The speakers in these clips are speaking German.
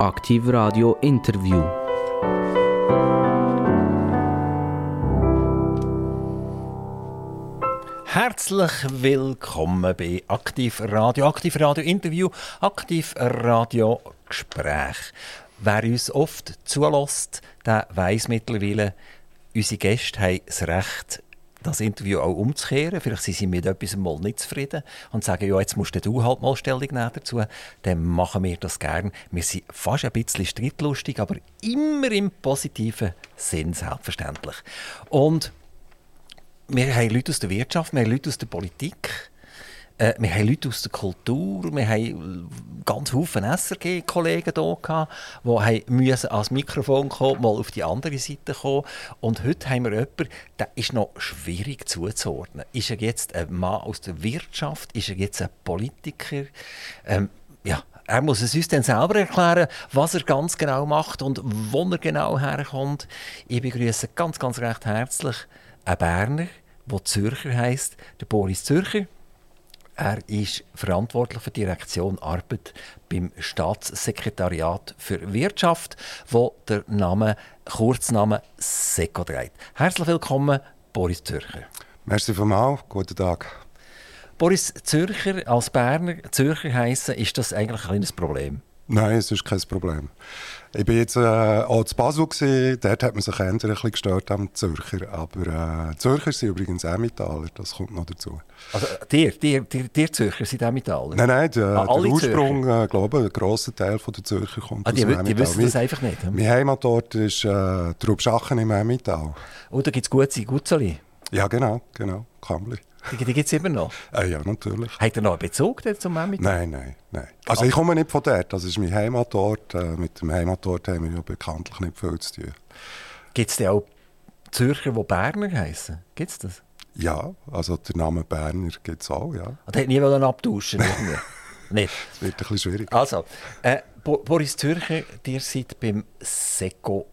Aktiv Radio Interview. Herzlich willkommen bei Aktiv Radio, Aktiv Radio Interview, Aktiv Radio Gespräch. Wer uns oft zulässt, der weiß mittlerweile, unsere Gäste haben das Recht, das Interview auch umzukehren. Vielleicht sind sie mit etwas mal nicht zufrieden und sagen, ja, jetzt musst du halt mal Stellung nehmen dazu. Dann machen wir das gerne. Wir sind fast ein bisschen streitlustig, aber immer im positiven Sinn, selbstverständlich. Und wir haben Leute aus der Wirtschaft, wir haben Leute aus der Politik, äh, wir haben Leute aus der Kultur, wir haben ganz viele SRG-Kollegen hier gehabt, die müssen ans Mikrofon kommen, mal auf die andere Seite kommen. Und heute haben wir jemanden, der ist noch schwierig zuzuordnen. Ist er jetzt ein Mann aus der Wirtschaft? Ist er jetzt ein Politiker? Ähm, ja, er muss es uns dann selber erklären, was er ganz genau macht und wo er genau herkommt. Ich begrüße ganz, ganz recht herzlich einen Berner, der Zürcher heisst, der Boris Zürcher. Er ist verantwortlich für die Direktion Arbeit beim Staatssekretariat für Wirtschaft, wo der Name, Kurzname SECO trägt. Herzlich willkommen, Boris Zürcher. Merci vielmals, guten Tag. Boris Zürcher als Berner Zürcher heißen, ist das eigentlich ein kleines Problem? Nein, es ist kein Problem. Ich war jetzt äh, auch zu Basel, gewesen. dort hat man sich ein bisschen gestört am Zürcher. Aber äh, Zürcher sind übrigens Emmentaler, das kommt noch dazu. Also dir, dir, dir, dir Zürcher sind Emmentaler? Nein, nein, der, ah, der Ursprung, äh, glaube ein grosser Teil der Zürcher kommt ah, die, aus dem Die wissen das einfach nicht? Hm? Mein Heimatort ist äh, Trubschachen im Emmental. Und da gibt es gute Gutzeli? Ja, genau, genau, Kambli. Die, die gibt es immer noch? Äh, ja, natürlich. Hat er noch einen Bezug zum Emmental? Nein, nein, nein. Also ich komme nicht von dort, das ist mein Heimatort. Äh, mit dem Heimatort haben wir ja bekanntlich nicht viel zu tun. Gibt es denn auch Zürcher, die Berner heißen? Gibt es das? Ja, also der Name Berner gibt es auch, ja. Und ah, hat nie abtauschen Nicht? Das wird ein bisschen schwierig. Also, äh, Boris Zürcher, ihr seid beim SECO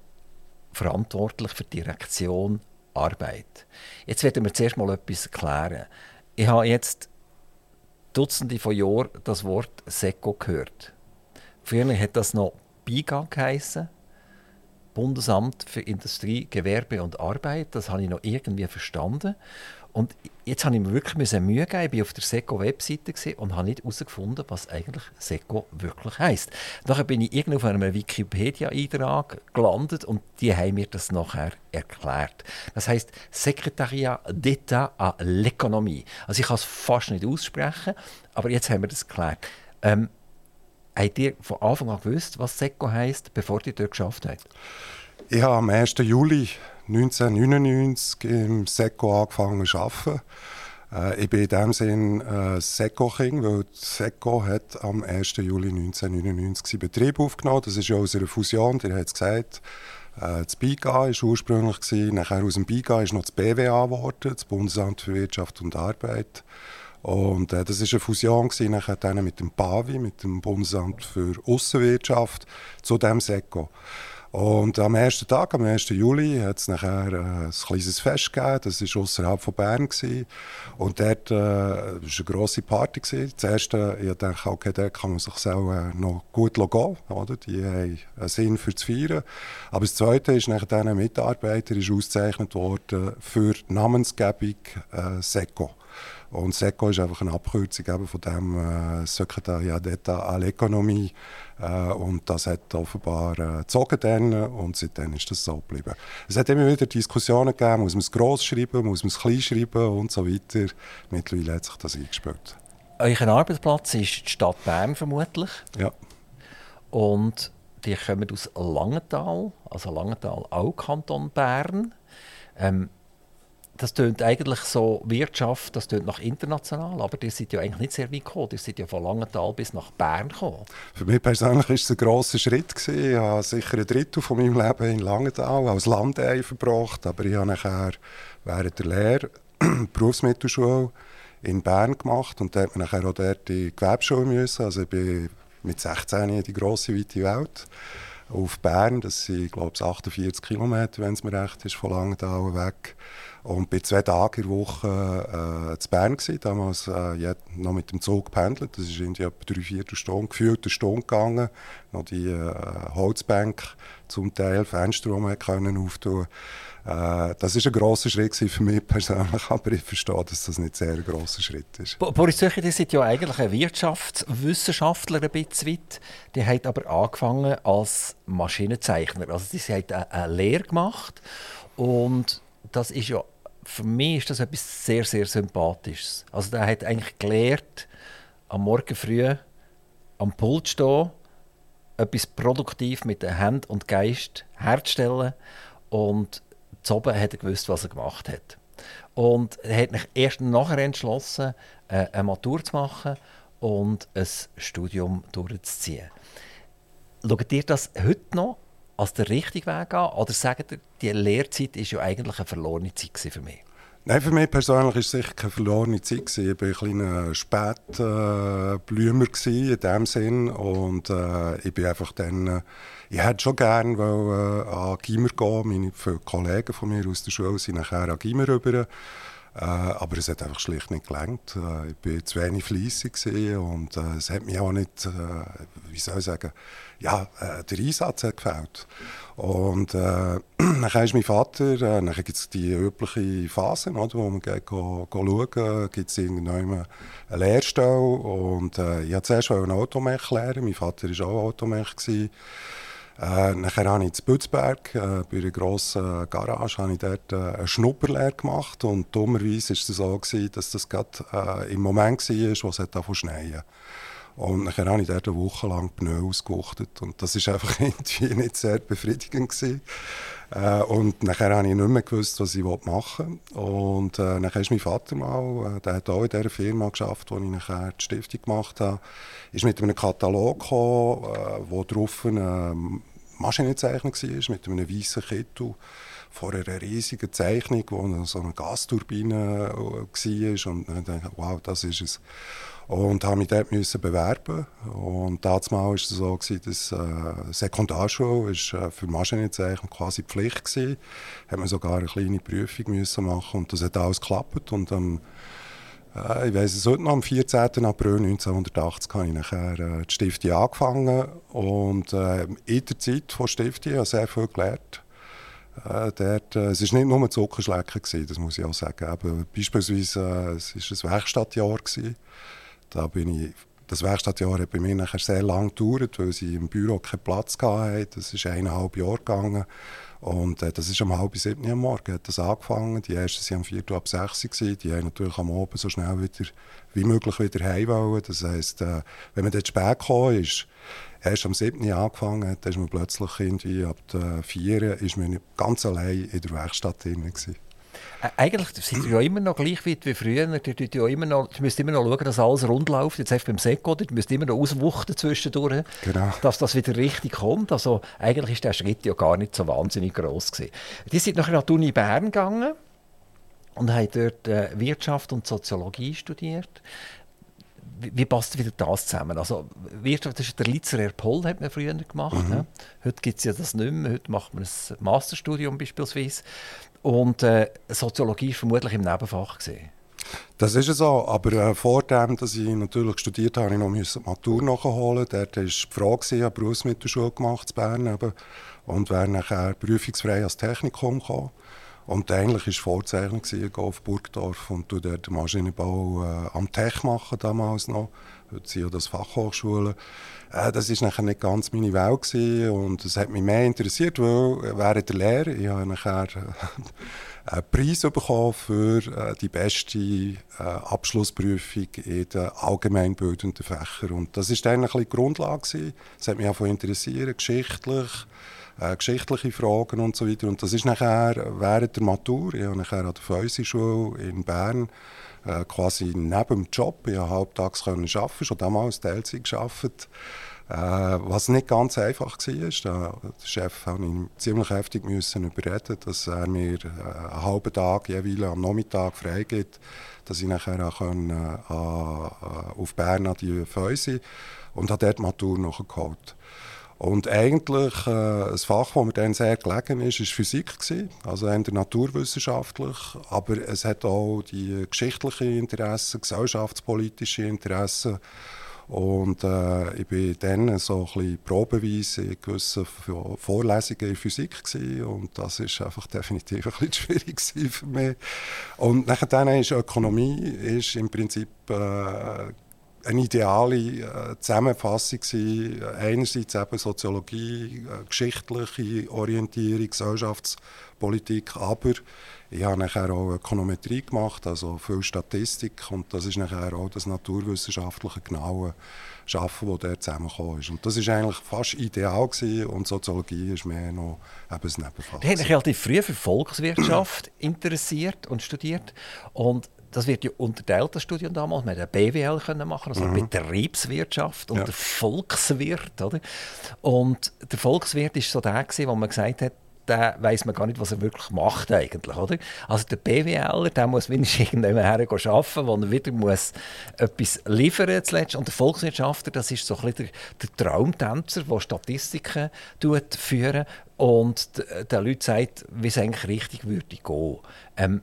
verantwortlich für die Direktion Arbeit. Jetzt werden wir zuerst mal etwas klären. Ich habe jetzt Dutzende von Jahren das Wort SECO gehört. Früher hat das noch BIGA geheißen. Bundesamt für Industrie, Gewerbe und Arbeit. Das habe ich noch irgendwie verstanden. Und jetzt habe ich mir wirklich Mühe gegeben. Ich war auf der SECO-Webseite und habe nicht herausgefunden, was eigentlich SECO wirklich heisst. Nachher bin ich irgendwo auf einem Wikipedia-Eintrag gelandet und die haben mir das nachher erklärt. Das heisst Secretariat d'État à l'économie. Also ich kann es fast nicht aussprechen, aber jetzt haben wir das geklärt. Ähm, habt ihr von Anfang an gewusst, was SECO heisst, bevor ihr dort geschafft habt? Ich habe am 1. Juli 1999 im SECO angefangen zu arbeiten. Äh, ich bin in dem Sinn äh, SECO-King, weil SECO hat am 1. Juli 1999 seinen Betrieb aufgenommen. Das ist ja aus einer Fusion, der hat es gesagt. Äh, das BIGA war ursprünglich, nachher aus dem BIGA ist noch das BWA geworden, das Bundesamt für Wirtschaft und Arbeit. Und äh, das war eine Fusion nachher dann mit dem BAVI, mit dem Bundesamt für Außenwirtschaft, zu dem SECO. Und am ersten Tag, am 1. Juli, hat es nachher äh, ein kleines Fest gegeben. Das war außerhalb von Bern. Gewesen. Und dort äh, war eine grosse Party. Gewesen. Das erste, ich dachte, okay, dort kann man sich auch äh, noch gut gehen. Oder? Die haben einen Sinn für das Feiern. Aber das Zweite ist, nachher dieser Mitarbeiter ist ausgezeichnet worden für die Namensgebung äh, SECO. Und SECO ist einfach eine Abkürzung eben von dem äh, Secretariat d'État à l'économie. Äh, und das hat offenbar äh, gezogen dann, und seitdem ist das so geblieben. Es hat immer wieder Diskussionen gegeben, muss man es gross schreiben, muss man es klein schreiben und so weiter. Mittlerweile hat sich das eingespielt. Euer Arbeitsplatz ist die Stadt Bern vermutlich. Ja. Und die kommen aus Langenthal, also Langenthal auch Kanton Bern. Ähm, das tönt eigentlich so Wirtschaft, das tönt nach international, aber die sind ja eigentlich nicht sehr weit gekommen. Die sind ja von Langenthal bis nach Bern gekommen. Für mich persönlich war es ein grosser Schritt. Gewesen. Ich habe sicher ein Drittel von meinem Leben in Langenthal als Landei verbracht, aber ich habe nachher während der Lehre Berufsmittelschule in Bern gemacht und man nachher auch dort die Gewerbeschule müssen. Also ich bin mit 16 in die grosse, weite Welt auf Bern. Das sind, glaube ich, 48 Kilometer, wenn es mir recht ist, von Langenthal weg. Und bin zwei Tage in der Woche äh, zu Bern gewesen, damals äh, noch mit dem Zug gependelt. Das ist in etwa drei, vier Stunden, gefühlt eine Stunde gegangen. Noch die äh, Holzbank zum Teil, Fenster, die man können auftun äh, Das ist ein grosser Schritt für mich persönlich, aber ich verstehe, dass das nicht sehr ein grosser Schritt ist. Boris Zöcher, ihr seid ja eigentlich ein Wirtschaftswissenschaftler ein bisschen weit. Die hat aber angefangen als Maschinenzeichner. Also sie hat eine Lehre gemacht und das ist ja für mich ist das etwas sehr, sehr Sympathisches. Also der hat eigentlich gelernt, am Morgen früh am Pult stehen, etwas produktiv mit den Händen und Geist herzustellen und zu hat er gewusst, was er gemacht hat. Und er hat sich erst nachher entschlossen, äh, eine Matur zu machen und ein Studium durchzuziehen. Schaut ihr das heute noch als der richtige Weg an? Oder sagt ihr, die Lehrzeit war ja eigentlich eine verlorene Zeit für mich? Nein, für mich persönlich war es sicher keine verlorene Zeit. Ich war ein kleiner Spätblümer äh, in dem Sinn. Und äh, ich bin einfach dann, äh, ich hätte schon gerne äh, an Gimmer gehen. Meine Kollegen von mir aus der Schule sind nachher an Gimmer rüber. Äh, aber es hat einfach schlicht nicht gelangt. Äh, ich war zu wenig fleissig und äh, es hat mir auch nicht, wie soll ich sagen, ja, der Einsatz hat gefällt. Und äh, dann ist mein Vater, äh, dann gibt es die übliche Phase, oder, wo man geht, go, go schauen, gibt es irgendwann eine Lehrstelle und äh, ich wollte zuerst einen Automech lernen, mein Vater war auch Automech. Gewesen. Äh, nachher habe ich in Bützberg, äh, bei einer grossen Garage, habe ich dort äh, eine Schnupperlehre gemacht. Und dummerweise war es so, gewesen, dass das gerade äh, im Moment war, wo es angefangen schneien. Und dann habe ich dort eine Woche lang Pneu ausgewuchtet und das war einfach irgendwie nicht sehr befriedigend gewesen. Äh, und nachher habe ich nicht mehr gewusst, was ich machen wollte. Und äh, dann ist mein Vater mal, äh, der hat auch in dieser Firma geschafft, wo ich nachher die Stiftung gemacht habe, ist mit einem Katalog gekommen, äh, wo drauf eine Maschinenzeichnung war, mit einem weißen Kittel vor einer riesigen Zeichnung, wo so eine Gasturbine äh, war. Und dann dachte ich, wow, das ist es. Und habe mich dort müssen bewerben. Und damals war es so, dass äh, Sekundarschule ist, äh, für Maschinenzeichnung quasi Pflicht war. Da man sogar eine kleine Prüfung müssen machen und das hat alles geklappt. Und am, äh, ich weiß es heute noch, am 14. April 1980 habe ich nachher äh, die Stiftung angefangen. Und äh, in der Zeit von Stiftung habe ich sehr viel gelernt. Äh, dort, äh, es war nicht nur ein Zuckerschlecken, das muss ich auch sagen. Aber beispielsweise äh, es ein Werkstattjahr. Gewesen. Da bin ich, das Werkstattjahr hat bei mir nachher sehr lange gedauert, weil sie im Büro keinen Platz hatten. Das ist eineinhalb Jahre gegangen. Und äh, das ist um halb sieben am Morgen hat das angefangen. Die ersten waren am viertel ab sechs. Gewesen. Die haben natürlich am Abend so schnell wieder, wie möglich wieder heim wollen. Das heisst, äh, wenn man dort spät gekommen ist, erst am 7. angefangen hat, ist man plötzlich irgendwie ab der 4. ist man ganz allein in der Werkstatt drin. Gewesen. Eigentlich sind wir ja immer noch gleich wie früher. Du, ja immer noch, du musst immer noch schauen, dass alles rund läuft. Jetzt beim Seko, du musst immer noch auswuchten zwischendurch, genau. dass das wieder richtig kommt. Also eigentlich ist der Schritt ja gar nicht so wahnsinnig groß gewesen. Die sind nachher an die Uni Bern gegangen und haben dort äh, Wirtschaft und Soziologie studiert. Wie, wie, passt wieder das zusammen? Also Wirtschaft, das ist der Litzer Erpol, hat man früher gemacht. Mhm. Ne? Heute gibt es ja das nicht mehr. Heute macht man ein Masterstudium beispielsweise. Und äh, Soziologie war vermutlich im Nebenfach. Gewesen. Das ist so, aber äh, vor dem, dass ich natürlich studiert habe, musste ich noch die Matur nachholen. Dort war die Frage, ich habe Berufsmittelschule gemacht in Bern eben, und wäre nachher prüfungsfrei als Technikum gekommen. Und eigentlich war es Vorzeichnung, ich auf Burgdorf und dort den Maschinenbau äh, am Tech machen damals noch. Heute sind das Fachhochschulen. Äh, das war nachher nicht ganz meine Welt gewesen und es hat mich mehr interessiert, weil während der Lehre, ich habe nachher äh, einen Preis bekommen für äh, die beste äh, Abschlussprüfung in den allgemeinbildenden Fächern. Und das war dann ein bisschen die Grundlage. Gewesen. Das hat mich auch interessiert, geschichtlich, äh, geschichtliche Fragen und so weiter. Und das ist nachher während der Matur, ich habe nachher an der Feusi-Schule in Bern äh, quasi neben dem Job. Ich konnte halbtags arbeiten, schon damals Teilzeit gearbeitet. Äh, was nicht ganz einfach war. Der Chef musste ihn ziemlich heftig überreden, dass er mir äh, einen halben Tag jeweils am Nachmittag freigibt, dass ich nachher können, äh, auf Bern an die Fäuse und habe dort die Matur nachgeholt. Und eigentlich, äh, ein Fach, das mir dann sehr gelegen ist, war Physik. Gewesen, also eher naturwissenschaftlich. Aber es hat auch die geschichtlichen Interessen, gesellschaftspolitische Interessen. Und äh, ich war dann so ein bisschen probeweise in gewissen Vorlesungen in Physik gewesen, und das ist einfach definitiv ein schwierig für mich. Und nachher ist Ökonomie ist im Prinzip äh, eine ideale äh, Zusammenfassung gewesen. Einerseits eben Soziologie, äh, geschichtliche Orientierung, Gesellschaftspolitik, aber ich habe nachher auch Ökonometrie gemacht, also viel Statistik und das ist nachher auch das naturwissenschaftliche genaue Schaffen, das dort zusammengekommen ist. Und das ist eigentlich fast ideal gewesen und Soziologie ist mehr noch eben ein Nebenfach. Du hast dich relativ früh für Volkswirtschaft interessiert und studiert und das wird ja unterteilt, das Studium damals. Man hätte BWL können machen, also mhm. Betriebswirtschaft und ja. der Volkswirt. Oder? Und der Volkswirt war so der, gewesen, wo man gesagt hat, der weiß man gar nicht, was er wirklich macht eigentlich, oder? Also der BWLer, der muss wenigstens irgendjemand her arbeiten, wo er wieder muss etwas liefern zuletzt. Und der Volkswirtschaftler, das ist so ein bisschen der, der Traumtänzer, der Statistiken führen und den Leuten sagt, wie es eigentlich richtig würde gehen. Ähm,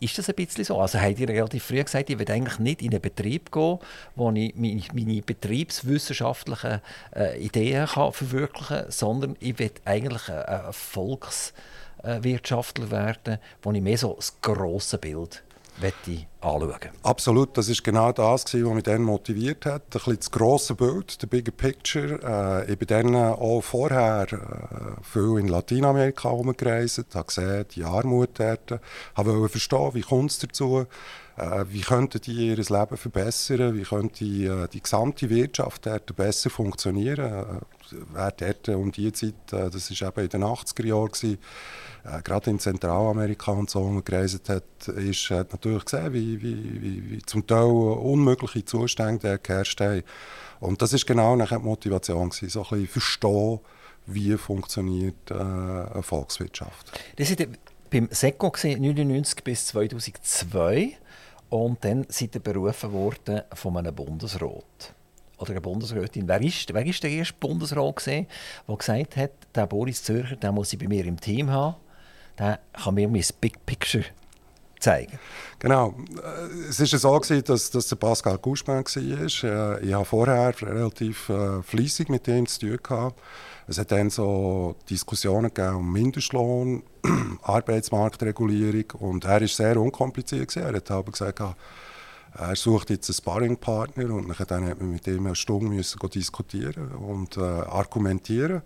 ist das ein bisschen so? Also habt ihr relativ früh gesagt, ich will eigentlich nicht in einen Betrieb gehen, wo ich meine, meine betriebswissenschaftlichen äh, Ideen kann verwirklichen kann, sondern ich will eigentlich ein, Volkswirtschaftler werden, wo ich mehr so das grosse Bild anschauen Absolut, das ist genau das, was mich dann motiviert hat. Ein bisschen das grosse Bild, der Bigger Picture. Äh, ich bin dann auch vorher äh, viel in Lateinamerika herumgereist, habe gesehen, die Armut dort, wollte verstehen, wie kommt es dazu, äh, wie könnten die ihr Leben verbessern, wie könnte die, äh, die gesamte Wirtschaft dort besser funktionieren. Äh, dort um diese Zeit, äh, das war eben in den 80er Jahren, äh, gerade in Zentralamerika und so, gereist hat, ist, hat natürlich gesehen, wie, wie, wie, wie zum Teil unmögliche Zustände geherrscht haben. Und das ist genau die Motivation, gewesen, so ein bisschen verstehen, wie funktioniert äh, eine Volkswirtschaft. Das war beim SECO 1999 bis 2002 und dann seid ihr berufen worden von einem Bundesrat oder eine Bundesrätin. Wer ist, wer ist der erste Bundesrat, der gesagt hat, der Boris Zürcher den muss ich bei mir im Team haben? Der kann mir mein Big Picture zeigen. Genau. Äh, es war so, gewesen, dass, dass der Pascal Gouchmann war. Äh, ich habe vorher relativ äh, fließig mit ihm zu tun. Es hat dann so Diskussionen gegeben um Mindestlohn, Arbeitsmarktregulierung und er war sehr unkompliziert. Gewesen. Er hat aber gesagt, er sucht jetzt einen Sparringpartner und dann hat man mit ihm eine Stunde müssen diskutieren und äh, argumentieren.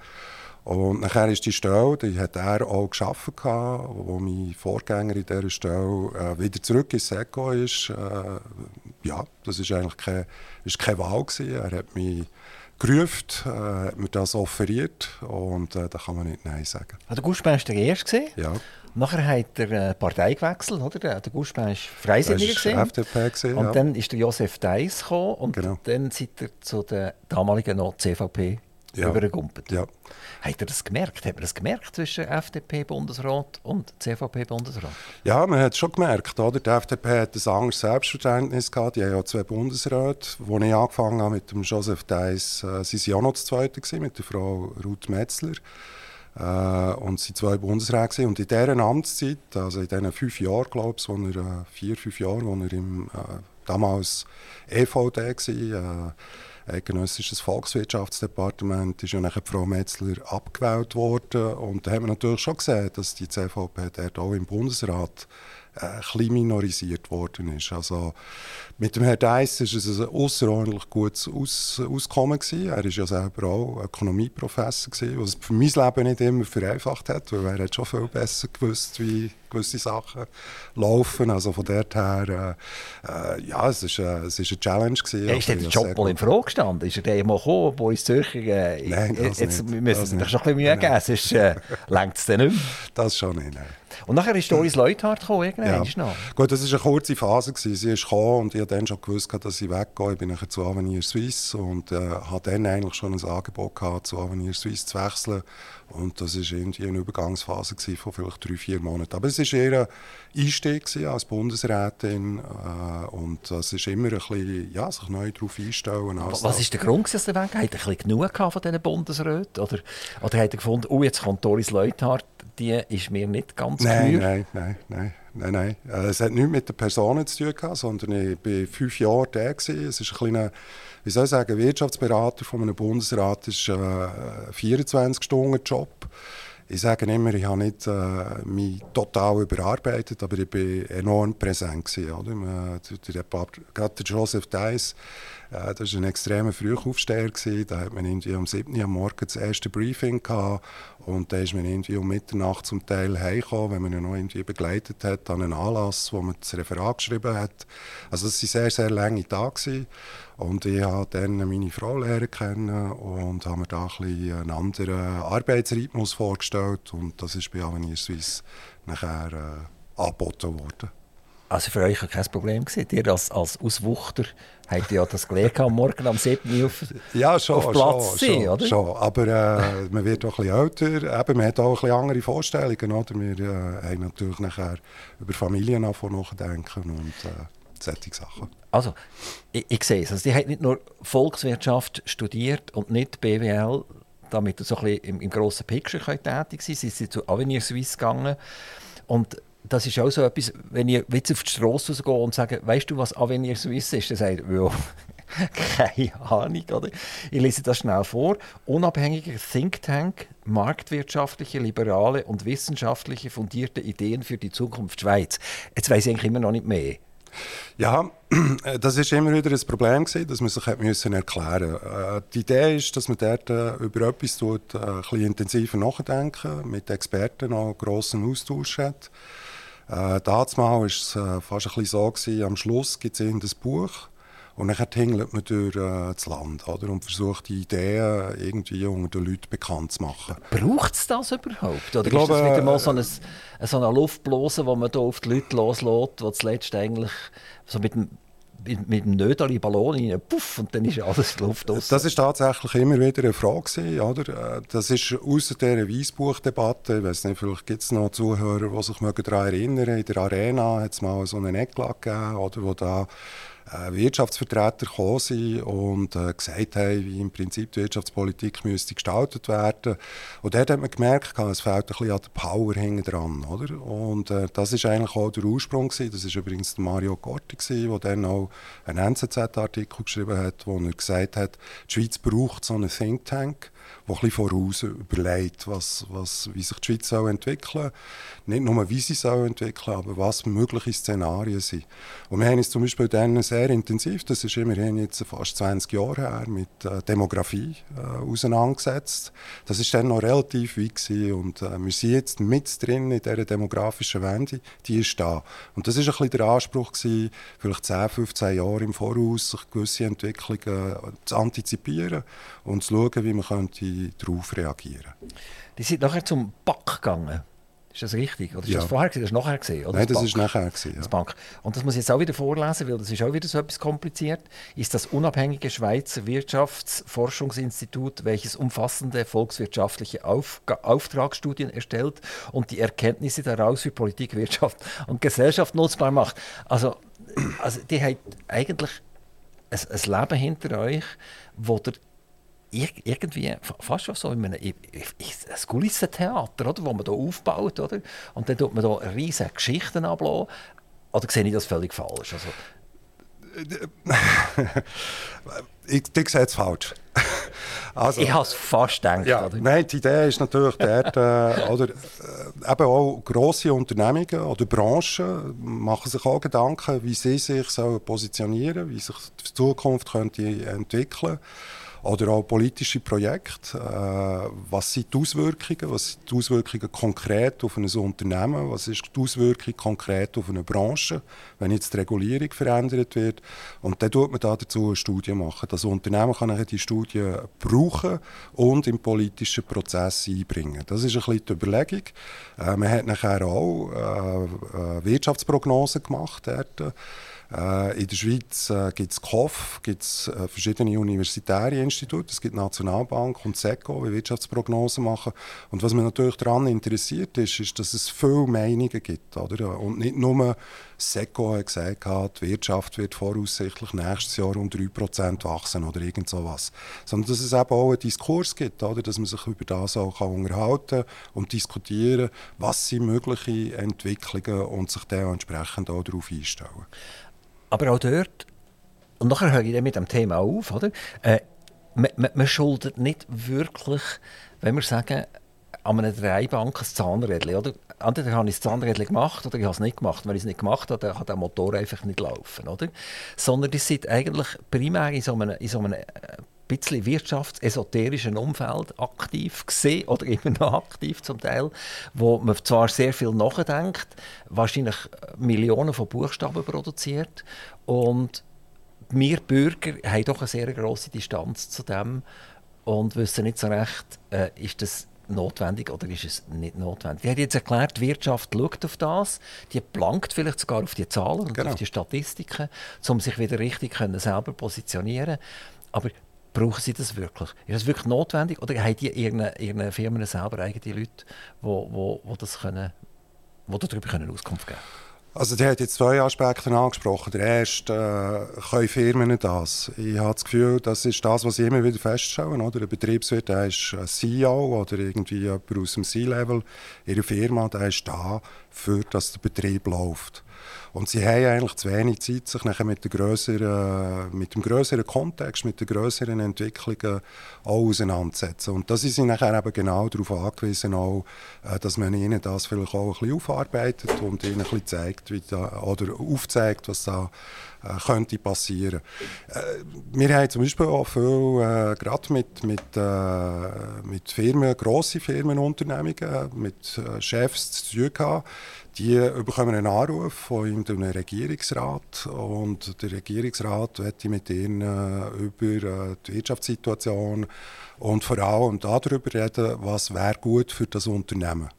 Und nachher ist die Stelle, die hat er auch geschaffen, wo mein Vorgänger in dieser Stelle äh, wieder zurück ins SECO ist. Äh, ja, das ist eigentlich keine, ist keine Wahl gewesen. Er hat mich gerufen, äh, hat mir das offeriert und äh, da kann man nicht Nein sagen. Ah, der Guschbein war der Erste? Ja. Nachher hat er eine Partei gewechselt, oder? Der Guschbein war Freisinniger. war FDP. Gewesen, und ja. dann ist der Josef Deiss gekommen und genau. dann seid ihr zu der damaligen noch CVP ja. übergegumpelt. Ja. Habt ihr das gemerkt? Hat man das gemerkt zwischen FDP-Bundesrat und CVP-Bundesrat? Ja, man hat es schon gemerkt. Oder? Die FDP hat ein anderes Selbstverständnis gehabt. Die haben ja zwei Bundesräte. Als ich angefangen habe mit dem Joseph Deiss, äh, sie waren ja auch noch das Zweite, gewesen, mit der Frau Ruth Metzler. Äh, und sie zwei Bundesräte. Und in dieser Amtszeit, also in diesen fünf Jahren, glaube ich, wo er, äh, vier, fünf Jahre, wo er im, äh, damals EVD war, äh, eidgenössisches Volkswirtschaftsdepartement ist ja nachher Frau Metzler abgewählt worden. Und da haben wir natürlich schon gesehen, dass die CVP dort auch im Bundesrat äh, ein minorisiert worden ist. Also mit dem Herrn Deiss war es ein außerordentlich gutes Aus Auskommen. Gewesen. Er war ja selber auch Ökonomieprofessor, gewesen, was für mein Leben nicht immer vereinfacht hat, weil er hat schon viel besser gewusst, wie gewisse Sachen laufen. Also von dort her, äh, äh ja, es ist, äh, es ist eine Challenge gewesen. Ja, ist der Job mal in Frage gestanden? Ist er der mal gekommen, Boris Zürcher? Äh, nein, das jetzt nicht. müssen Sie sich schon ein bisschen Mühe geben, sonst äh, längt es dann nicht mehr. Das schon nicht, nein. Und nachher ist Doris Leuthard gekommen, Ja. noch. Gut, das war eine kurze Phase. Gewesen. Sie ist gekommen und ich habe dann schon gewusst, dass ich weggehe. Ich bin nachher zu Avenir Suisse und äh, hatte dann eigentlich schon ein Angebot gehabt, zu Avenir Suisse zu wechseln. Und das war irgendwie eine Übergangsphase gewesen von vielleicht drei, vier Monaten. Aber es war eher ein Einstieg als Bundesrätin äh, und es ist immer ein bisschen, ja, sich neu darauf einstellen. Was war der Grund, dass er weg? Hat er ein bisschen genug von diesen Bundesräten? Oder, oder hat er gefunden, oh, jetzt kommt Doris Leuthard, die ist mir nicht ganz Nein, gehör? nein, nein, nein, nein, nein. Äh, Es hat nichts mit den Personen zu tun gehabt, sondern ich war fünf Jahre da. Gewesen. Es ist ein kleiner, wie soll ich sagen, Wirtschaftsberater von einem Bundesrat ist äh, ein 24-Stunden-Job. Ich sage immer, ich habe nicht äh, mich total überarbeitet, aber ich war enorm präsent. Gewesen, oder? Der, der, der, gerade der Joseph Deiss, äh, das war ein extremer Frühaufsteher. Gewesen. Da hat man irgendwie um 7 Uhr am Morgen das erste Briefing gehabt und da ist man irgendwie um Mitternacht zum Teil heimgekommen, wenn man ihn noch irgendwie begleitet hat an einen Anlass, wo man das Referat geschrieben hat. Also das waren sehr, sehr lange Tage. Und ich habe dann meine Frau lernen kennen und habe mir da ein bisschen einen anderen Arbeitsrhythmus vorgestellt und das ist bei Avenir Suisse nachher äh, angeboten worden. Also für euch war kein Problem. Gewesen. Ihr als, als Auswuchter habt ja das gelernt, am Morgen am 7 Uhr auf, Ja, schon, auf Platz schon, sein, schon, oder? schon. Aber äh, man wird auch ein bisschen älter. Eben, man hat auch ein bisschen andere Vorstellungen. Oder? Wir äh, haben natürlich nachher über Familien nachdenken und äh, solche Sachen. Also, ich, ich sehe es. Also, die hat nicht nur Volkswirtschaft studiert und nicht BWL, damit ihr so ein bisschen im, im grossen Picture könnt tätig sein Sie sind zu Avenir Suisse gegangen. Und das ist auch so etwas, wenn ihr jetzt auf die Straße rausgeht und sagt, weißt du, was Avenir Suisse ist? Dann sagt ja, keine Ahnung. Oder? Ich lese das schnell vor. Unabhängiger Think Tank, marktwirtschaftliche, liberale und wissenschaftliche fundierte Ideen für die Zukunft Schweiz. Jetzt weiß ich eigentlich immer noch nicht mehr. Ja, das ist immer wieder ein Problem gewesen, dass man sich müssen erklären. Äh, die Idee ist, dass man dort äh, über etwas tut, äh, ein bisschen intensiver nachdenken, mit Experten auch grossen Austausch hat. Äh, Damals war es äh, fast ein bisschen so gewesen, am Schluss gibt es ein Buch und dann tingelt man durch äh, das Land oder, und versucht die Ideen irgendwie unter den Leuten bekannt zu machen. Braucht es das überhaupt? Oder Ich glaube, ist das wieder mal äh, so eine, so eine Luftblase, wo man da auf die Leute loslässt, die zuletzt eigentlich so mit dem, mit, mit dem Nödeli Ballon rein, puff, und dann ist alles die Luft aus. Das ist tatsächlich immer wieder eine Frage gewesen, oder? Äh, Das ist außer dieser Weissbuchdebatte, ich weiß nicht, vielleicht gibt es noch Zuhörer, die sich daran erinnern In der Arena hat es mal so einen Ecklat gegeben, oder, wo da Wirtschaftsvertreter gekommen und äh, gesagt haben, wie im Prinzip die Wirtschaftspolitik müsste gestaltet werden. Und dort hat man gemerkt, es fehlt ein bisschen an der Power hinten dran, oder? Und äh, das ist eigentlich auch der Ursprung gewesen. Das ist übrigens Mario gewesen, der dann auch einen NZZ-Artikel geschrieben hat, wo er gesagt hat, die Schweiz braucht so einen Think Tank, der ein bisschen voraus überlegt, was, was, wie sich die Schweiz soll entwickeln soll. Nicht nur, wie sie soll entwickeln aber was mögliche Szenarien sind. Und wir haben uns zum Beispiel dann sehr intensiv, das ist immerhin jetzt fast 20 Jahre her, mit äh, Demografie äh, auseinandergesetzt. Das ist dann noch relativ weit gewesen und äh, wir sind jetzt mit drin in dieser demografischen Wende, die ist da. Und das ist ein bisschen der Anspruch gewesen, vielleicht 10, 15 Jahre im Voraus, sich gewisse Entwicklungen äh, zu antizipieren und zu schauen, wie man könnte darauf reagieren. Die sind nachher zum BAK gegangen. Ist das richtig? Oder ist Ja. das vorher gewesen? Das ist nachher gesehen, oder? Nein, das BAK? ist nachher. Gewesen, Das ja. Bank. Und das muss ich jetzt auch wieder vorlesen, weil das ist auch wieder so etwas kompliziert. Ist das unabhängige Schweizer Wirtschaftsforschungsinstitut, welches umfassende volkswirtschaftliche Aufga Auftragsstudien erstellt und die Erkenntnisse daraus für Politik, Wirtschaft und Gesellschaft nutzbar macht. Also, also die hat eigentlich ein, ein Leben hinter euch, wo der ir- irgendwie fa- fast schon so in einem i- i- i- ein Kulissentheater, oder, wo man da aufbaut, oder? Und dann tut man da riesige Geschichten ablassen. Oder sehe ich das völlig falsch? Also, Ich, ich sehe es falsch. Also, ich habe es fast gedacht. Ja, oder? nein, die Idee ist natürlich dort, äh, oder, äh, eben auch grosse Unternehmungen oder Branchen machen sich auch Gedanken, wie sie sich sollen positionieren wie sich die Zukunft könnte entwickeln Oder auch politische Projekte. Äh, was sind die Auswirkungen? Was sind die Auswirkungen konkret auf ein Unternehmen? Was ist die Auswirkung konkret auf eine Branche, wenn jetzt die Regulierung verändert wird? Und dann tut man da dazu eine Studie machen. Das Unternehmen kann nachher die Studie brauchen und im politischen Prozess einbringen. Das ist ein bisschen die Überlegung. Äh, man hat nachher auch äh, äh Wirtschaftsprognosen gemacht. Dort. Äh, in der Schweiz äh, gibt es KOF, gibt es äh, verschiedene universitäre Institute, es gibt Nationalbank und SECO, die Wirtschaftsprognosen machen. Und was mich natürlich daran interessiert ist, ist, dass es viele Meinungen gibt. Oder? Und nicht nur SECO hat gesagt, die Wirtschaft wird voraussichtlich nächstes Jahr um 3% wachsen oder irgend sowas. Sondern dass es eben auch einen Diskurs gibt, oder? dass man sich über das auch unterhalten und diskutieren was sind mögliche Entwicklungen und sich dann entsprechend auch darauf einstellen. Aber auch dort, und nachher höre ich dann mit dem Thema auf, oder? Äh, man, man, man, schuldet nicht wirklich, wenn wir sagen, an einer Dreibank ein Zahnrädchen, oder? Entweder habe ich das Zahnrädchen gemacht oder ich habe es nicht gemacht. Wenn ich es nicht gemacht habe, dann kann der Motor einfach nicht laufen, oder? Sondern die sind eigentlich primär in so einem, in so einem äh, bisschen wirtschaftsesoterischen Umfeld aktiv gesehen oder immer noch aktiv zum Teil, wo man zwar sehr viel nachdenkt, wahrscheinlich Millionen von Buchstaben produziert und wir Bürger haben doch eine sehr große Distanz zu dem und wissen nicht so recht, äh, ist das notwendig oder ist es nicht notwendig? Die hat jetzt erklärt, die Wirtschaft schaut auf das, die plankt vielleicht sogar auf die Zahlen und genau. auf die Statistiken, um sich wieder richtig können, selber positionieren Aber Brauchen sie das wirklich? Ist das wirklich notwendig? Oder haben die ihren, Firmen selber eigene Leute, die wo, wo, das können, wo darüber können Auskunft geben also die hat jetzt zwei Aspekte angesprochen. Der erste, äh, können Firmen das? Ich habe das Gefühl, das ist das, was ich immer wieder feststelle. Oder? Ein Betriebswirt der ist CEO oder irgendwie jemand aus dem C-Level ihrer Firma, der ist da, für dass der Betrieb läuft. Und sie haben eigentlich zu wenig Zeit, sich nachher mit, der grösseren, mit dem größeren Kontext, mit den größeren Entwicklungen auch auseinandersetzen. Und da sind sie nachher eben genau darauf angewiesen, auch, äh, dass man ihnen das vielleicht auch ein bisschen aufarbeitet und ihnen ein bisschen zeigt, wie da, oder aufzeigt, was da äh, könnte passieren. Äh, wir haben zum Beispiel auch viel, äh, gerade mit, mit, äh, mit Firmen, grossen Firmenunternehmungen, mit äh, Chefs zu tun gehabt, die bekommen einen Anruf von einem Regierungsrat und der Regierungsrat möchte mit ihnen äh, über die Wirtschaftssituation und vor allem darüber reden, was wäre gut für das Unternehmen.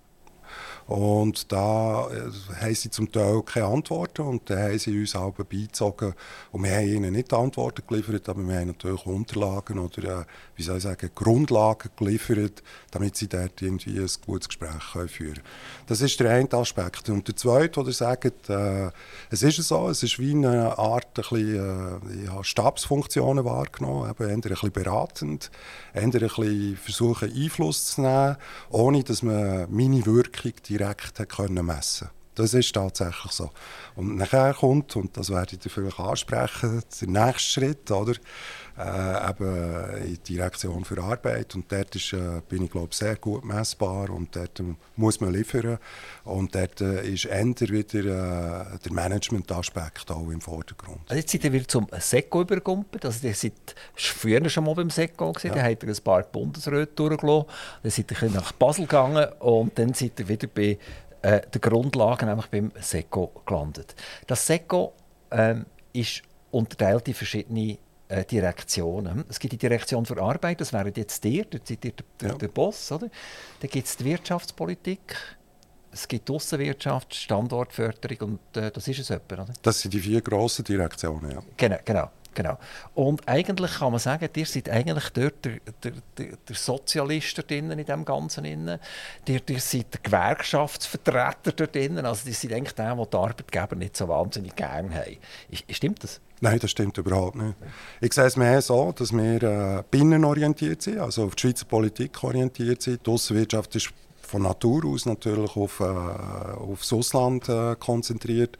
Und da äh, haben sie zum Teil keine Antworten und dann haben sie uns auch beizogen. Und wir haben ihnen nicht Antworten geliefert, aber wir haben natürlich Unterlagen oder, äh, wie soll ich sagen, Grundlagen geliefert, damit sie dort irgendwie ein gutes Gespräch führen können. Das ist der eine Aspekt. Und der zweite, ihr sagt, äh, es ist so, es ist wie eine Art, ein bisschen, äh, ja, Stabsfunktionen wahrgenommen, eben ein bisschen beratend, ein bisschen versuchen Einfluss zu nehmen, ohne dass man meine Wirkung direkt hat können messen Das ist tatsächlich so. Und nachher kommt, und das werde ich vielleicht ansprechen, der nächste Schritt, oder? Äh, eben in die Direktion für Arbeit. Und dort ist, äh, bin ich, glaube sehr gut messbar und dort muss man liefern. Und dort äh, ist eher wieder äh, der Management-Aspekt auch im Vordergrund. Also jetzt seid ihr wieder zum SECO übergumpelt. Also ihr seid früher schon mal beim SECO gewesen. Ja. Dann habt ihr ein paar Bundesräte durchgelassen. Dann seid ihr nach Basel gegangen und dann seid ihr wieder bei äh, den Grundlagen, nämlich beim SECO gelandet. Das SECO ähm, ist unterteilt in verschiedene äh, Direktionen. Es gibt die Direktion für Arbeit, das wäre jetzt ihr, dort seid ihr der, ja. der Boss. Oder? Dann gibt es die Wirtschaftspolitik, es gibt die Aussenwirtschaft, Standortförderung und äh, das ist es etwa, oder? Das sind die vier grossen Direktionen, ja. Genau, genau. Genau. Und eigentlich kann man sagen, ihr seid eigentlich dort der, der, der, der Sozialist dort in dem Ganzen. Ihr, ihr seid der Gewerkschaftsvertreter dort innen. Also ihr seid eigentlich der, den die Arbeitgeber nicht so wahnsinnig gerne haben. Stimmt das? Nein, das stimmt überhaupt nicht. Ich sehe es mehr so, dass wir äh, binnenorientiert sind, also auf die Schweizer Politik orientiert sind. Die Außenwirtschaft ist von Natur aus natürlich auf, äh, aufs Ausland äh, konzentriert.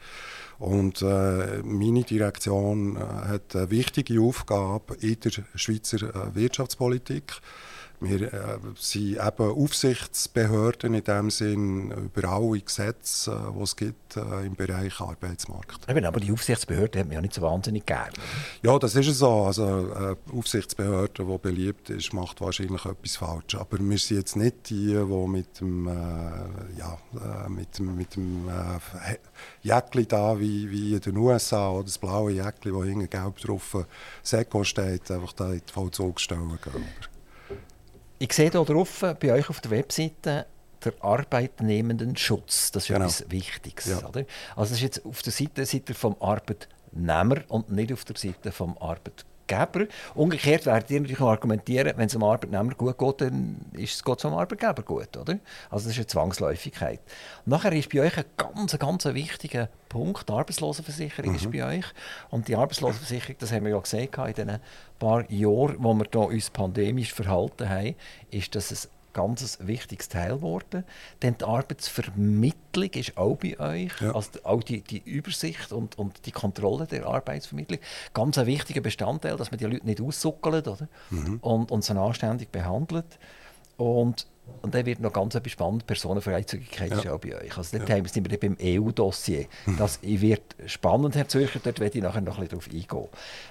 Und äh, meine Direktion äh, hat eine wichtige Aufgabe in der Schweizer äh, Wirtschaftspolitik. Wir äh, sind eben Aufsichtsbehörden in dem Sinn über alle Gesetze, äh, die es gibt äh, im Bereich Arbeitsmarkt. Eben, aber die Aufsichtsbehörde hat man ja nicht so wahnsinnig gern. Ja, das ist so. Also eine äh, Aufsichtsbehörde, die beliebt ist, macht wahrscheinlich etwas falsch. Aber wir sind jetzt nicht die, die mit dem, äh, ja, äh, mit dem, mit dem äh, Jäckli da, wie, wie in den USA, oder das blaue Jäckli, wo hinten gelb drauf Seko steht, einfach da in die Vollzugsstelle gehen. Ich sehe hier drauf, bei euch auf der Webseite, der Arbeitnehmendenschutz. Das ist genau. etwas Wichtiges. Ja. Oder? Also das ist jetzt auf der Seite, Seite vom Arbeitnehmer und nicht auf der Seite vom Arbeitgeber. Arbeitgeber. Umgekehrt werdet ihr natürlich argumentieren, wenn es dem Arbeitnehmer gut geht, dann ist es Gott zum Arbeitgeber gut, oder? Also das ist eine Zwangsläufigkeit. Nachher ist bei euch ein ganz, ganz wichtiger Punkt, die Arbeitslosenversicherung mhm. ist bei euch. Und die Arbeitslosenversicherung, das haben wir ja gesehen in den paar Jahren, wo wir uns pandemisch verhalten haben, ist, dass es ganz wichtiges Teil geworden. Denn die Arbeitsvermittlung ist auch bei euch, ja. also auch die, die Übersicht und, und die Kontrolle der Arbeitsvermittlung, ganz ein wichtiger Bestandteil, dass man die Leute nicht aussuckelt oder? Mhm. Und, und sie anständig behandelt. Und, und dann wird noch ganz etwas spannend, Personenfreizügigkeit ja. ist auch bei euch. Also dort ja. sind wir beim EU-Dossier. Mhm. Das wird spannend, Herr Zürcher, dort werde ich nachher noch ein bisschen drauf eingehen.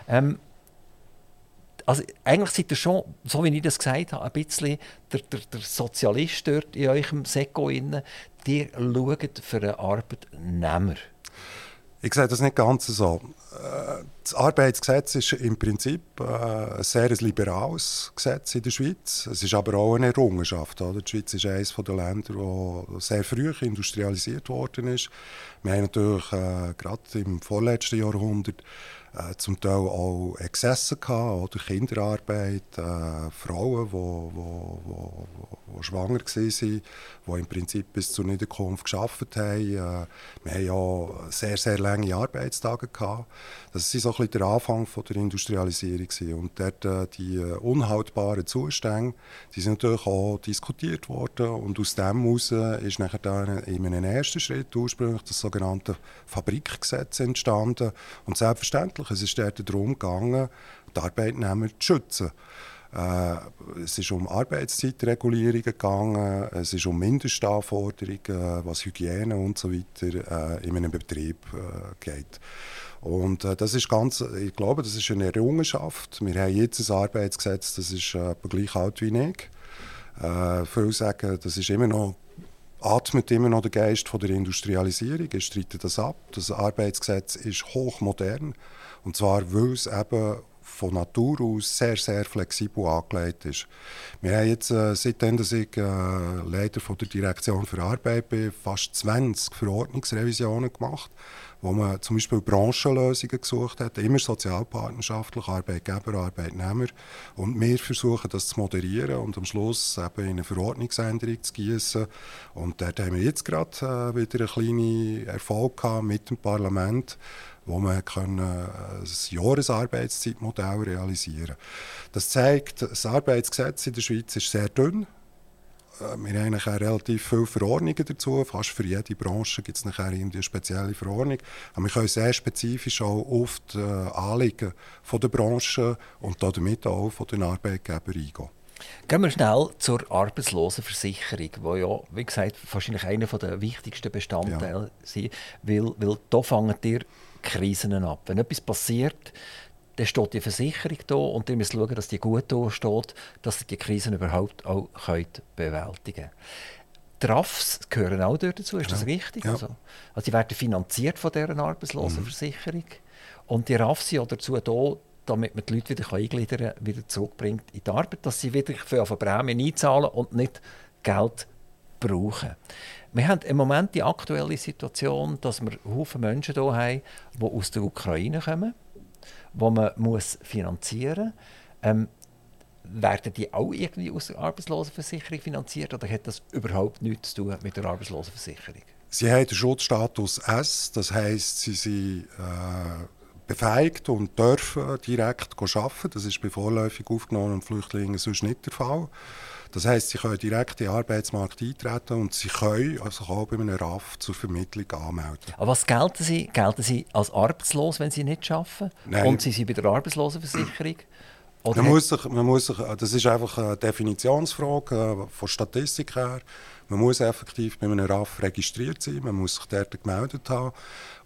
Ähm, also eigentlich seid ihr schon, so wie ich das gesagt habe, ein bisschen der, der, der Sozialist dort in eurem Seko. Ihr schaut für einen Arbeitnehmer. Ich sehe das nicht ganz so. Äh, das Arbeitsgesetz ist im Prinzip äh, ein sehr liberales Gesetz in der Schweiz. Es ist aber auch eine Errungenschaft. Oder? Die Schweiz ist eines der Länder, wo sehr früh industrialisiert worden ist. Wir haben natürlich äh, gerade im vorletzten Jahrhundert äh, zum Teil auch Exzesse gehabt, oder Kinderarbeit, äh, Frauen, die wo, wo, wo, wo, schwanger waren, die im Prinzip bis zur Niederkunft gearbeitet haben. Äh, wir haben ja sehr, sehr lange Arbeitstage gehabt. Das war so ein bisschen der Anfang von der Industrialisierung. Gewesen. Und dort, äh, die unhaltbaren Zustände, die sind natürlich auch diskutiert worden. Und aus dem heraus ist nachher dann in einem ersten Schritt ursprünglich das sogenannte Fabrikgesetz entstanden. Und selbstverständlich, es ist dort darum gegangen, die Arbeitnehmer zu schützen. Äh, es ist um Arbeitszeitregulierungen gegangen, es ist um Mindestanforderungen, was Hygiene und so weiter äh, in einem Betrieb äh, geht. Und äh, das ist ganz, ich glaube, das ist eine Errungenschaft. Wir haben jetzt ein Arbeitsgesetz, das ist äh, gleich alt wie ich. Äh, viele sagen, das ist immer noch atmet immer noch der Geist von der Industrialisierung. Ich streite das ab. Das Arbeitsgesetz ist hochmodern. Und zwar, weil es eben von Natur aus sehr, sehr flexibel angelegt ist. Wir haben jetzt, äh, seitdem dass ich äh, Leiter von der Direktion für Arbeit bin, fast 20 Verordnungsrevisionen gemacht wo man zum Beispiel Branchenlösungen gesucht hat, immer sozialpartnerschaftlich, Arbeitgeber, Arbeitnehmer. Und wir versuchen das zu moderieren und am Schluss eben in eine Verordnungsänderung zu gießen. Und dort haben wir jetzt gerade äh, wieder einen kleinen Erfolg gehabt mit dem Parlament wo man können, äh, ein Jahresarbeitszeitmodell realisieren kann. Das zeigt, das Arbeitsgesetz in der Schweiz ist sehr dünn. Äh, wir haben nachher relativ viele Verordnungen dazu. Fast für jede Branche gibt es nachher eine spezielle Verordnung. Aber wir können sehr spezifisch auch auf die äh, Anliegen von der Branche und damit auch von den Arbeitgebern eingehen. Gehen wir schnell zur Arbeitslosenversicherung, die ja, wie gesagt, wahrscheinlich einer der wichtigsten Bestandteile ja. ist. Weil, weil da fangen ihr Krisen ab. Wenn etwas passiert, dann steht die Versicherung da und ihr müsst schauen, dass die gut da steht, dass ihr die Krisen überhaupt auch könnt bewältigen könnt. Die RAFs gehören auch dazu, ist das richtig? Ja. Also, also die werden finanziert von dieser Arbeitslosenversicherung. Mhm. Und die RAFs sind auch dazu da, damit man die Leute wieder eingliedern wieder zurückbringt in die Arbeit, dass sie wieder für eine Prämie einzahlen und nicht Geld brauchen. Wir haben im Moment die aktuelle Situation, dass wir Haufen Menschen hier haben, die aus der Ukraine kommen die man muss finanzieren muss. Ähm, werden die auch irgendwie aus der Arbeitslosenversicherung finanziert oder hat das überhaupt nichts zu tun mit der Arbeitslosenversicherung? Sie haben den Schutzstatus S, das heißt, sie sind äh, befähigt und dürfen direkt arbeiten. Das ist bei vorläufig aufgenommenen Flüchtlingen sonst nicht der Fall. Das heißt, sie können direkt in den Arbeitsmarkt eintreten und sie können also auch bei einem RAF zur Vermittlung anmelden. Aber was gelten sie? Gelten sie als arbeitslos, wenn sie nicht arbeiten? Nein. Und sie sind bei der Arbeitslosenversicherung? man muss, sich, man muss sich, das ist einfach eine Definitionsfrage äh, von Statistik her. Man muss effektiv bei einem RAF registriert sein, man muss sich dort gemeldet haben.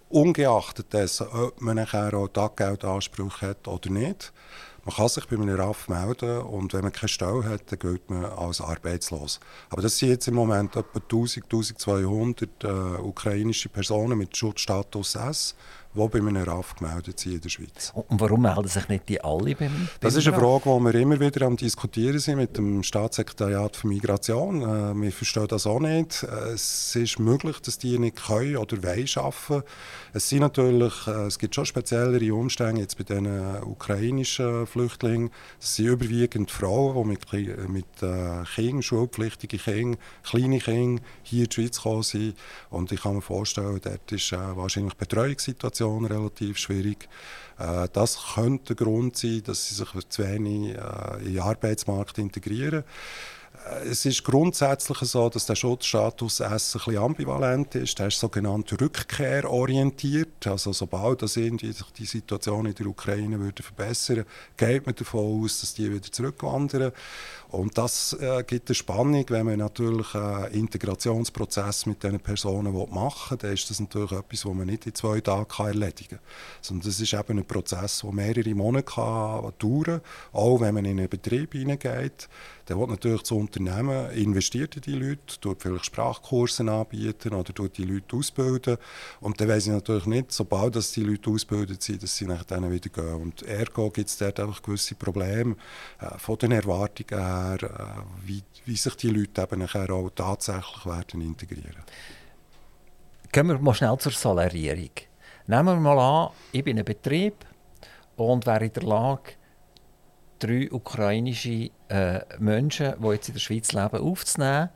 Ungeachtet dessen, ob man nachher auch Taggeldansprüche hat oder nicht. Man kann sich bei einem RAF melden und wenn man keine Stelle hat, dann gilt man als arbeitslos. Aber das sind jetzt im Moment etwa 1000, 1200 äh, ukrainische Personen mit Schutzstatus S, die bei einem RAF gemeldet sind in der Schweiz. Und warum melden sich nicht die alle beim, Das ist eine Frage, die wir immer wieder am Diskutieren sind mit dem Staatssekretariat für Migration. Äh, wir verstehen das auch nicht. Äh, es ist möglich, dass die nicht können oder wollen arbeiten. Es, sind natürlich, äh, es gibt schon speziellere Umstände jetzt bei den ukrainischen Flüchtlingen. Es sind überwiegend Frauen, die mit, mit äh, Kindern, schulpflichtigen Kindern, kleinen Kindern hier in die Schweiz gekommen sind. Und ich kann mir vorstellen, dort ist äh, wahrscheinlich Betreuungssituation Situation relativ schwierig. Äh, das könnte der Grund sein, dass sie sich zu wenig äh, in den Arbeitsmarkt integrieren. Äh, es ist grundsätzlich so, dass der Schutzstatus S ein ambivalent ist. Der ist sogenannt rückkehrorientiert. Also sobald sich die Situation in der Ukraine würde verbessern, geht man davon aus, dass die wieder zurückwandern. Und das äh, gibt eine Spannung, wenn man natürlich einen Integrationsprozess mit diesen Personen machen will, dann ist das natürlich etwas, das man nicht in zwei Tagen erledigen kann. Sondern das ist eben ein Prozess, der mehrere Monate kann dauern kann, auch wenn man in einen Betrieb hineingeht. Dann wird natürlich das Unternehmen investiert in die Leute, tut vielleicht Sprachkurse anbieten oder tut die Leute ausbilden. Und dann weiß ich natürlich nicht, sobald dass die Leute ausgebildet sind, dass sie nach denen wieder gehen. Und ergo gibt es dort einfach gewisse Probleme äh, von den Erwartungen her äh, wie, wie sich die Leute eben nachher auch tatsächlich werden integrieren. Gehen wir mal schnell zur Salärierung. Nehmen wir mal an, ich bin ein Betrieb und wäre in der Lage, drei ukrainische äh, Menschen, die jetzt in der Schweiz leben, aufzunehmen.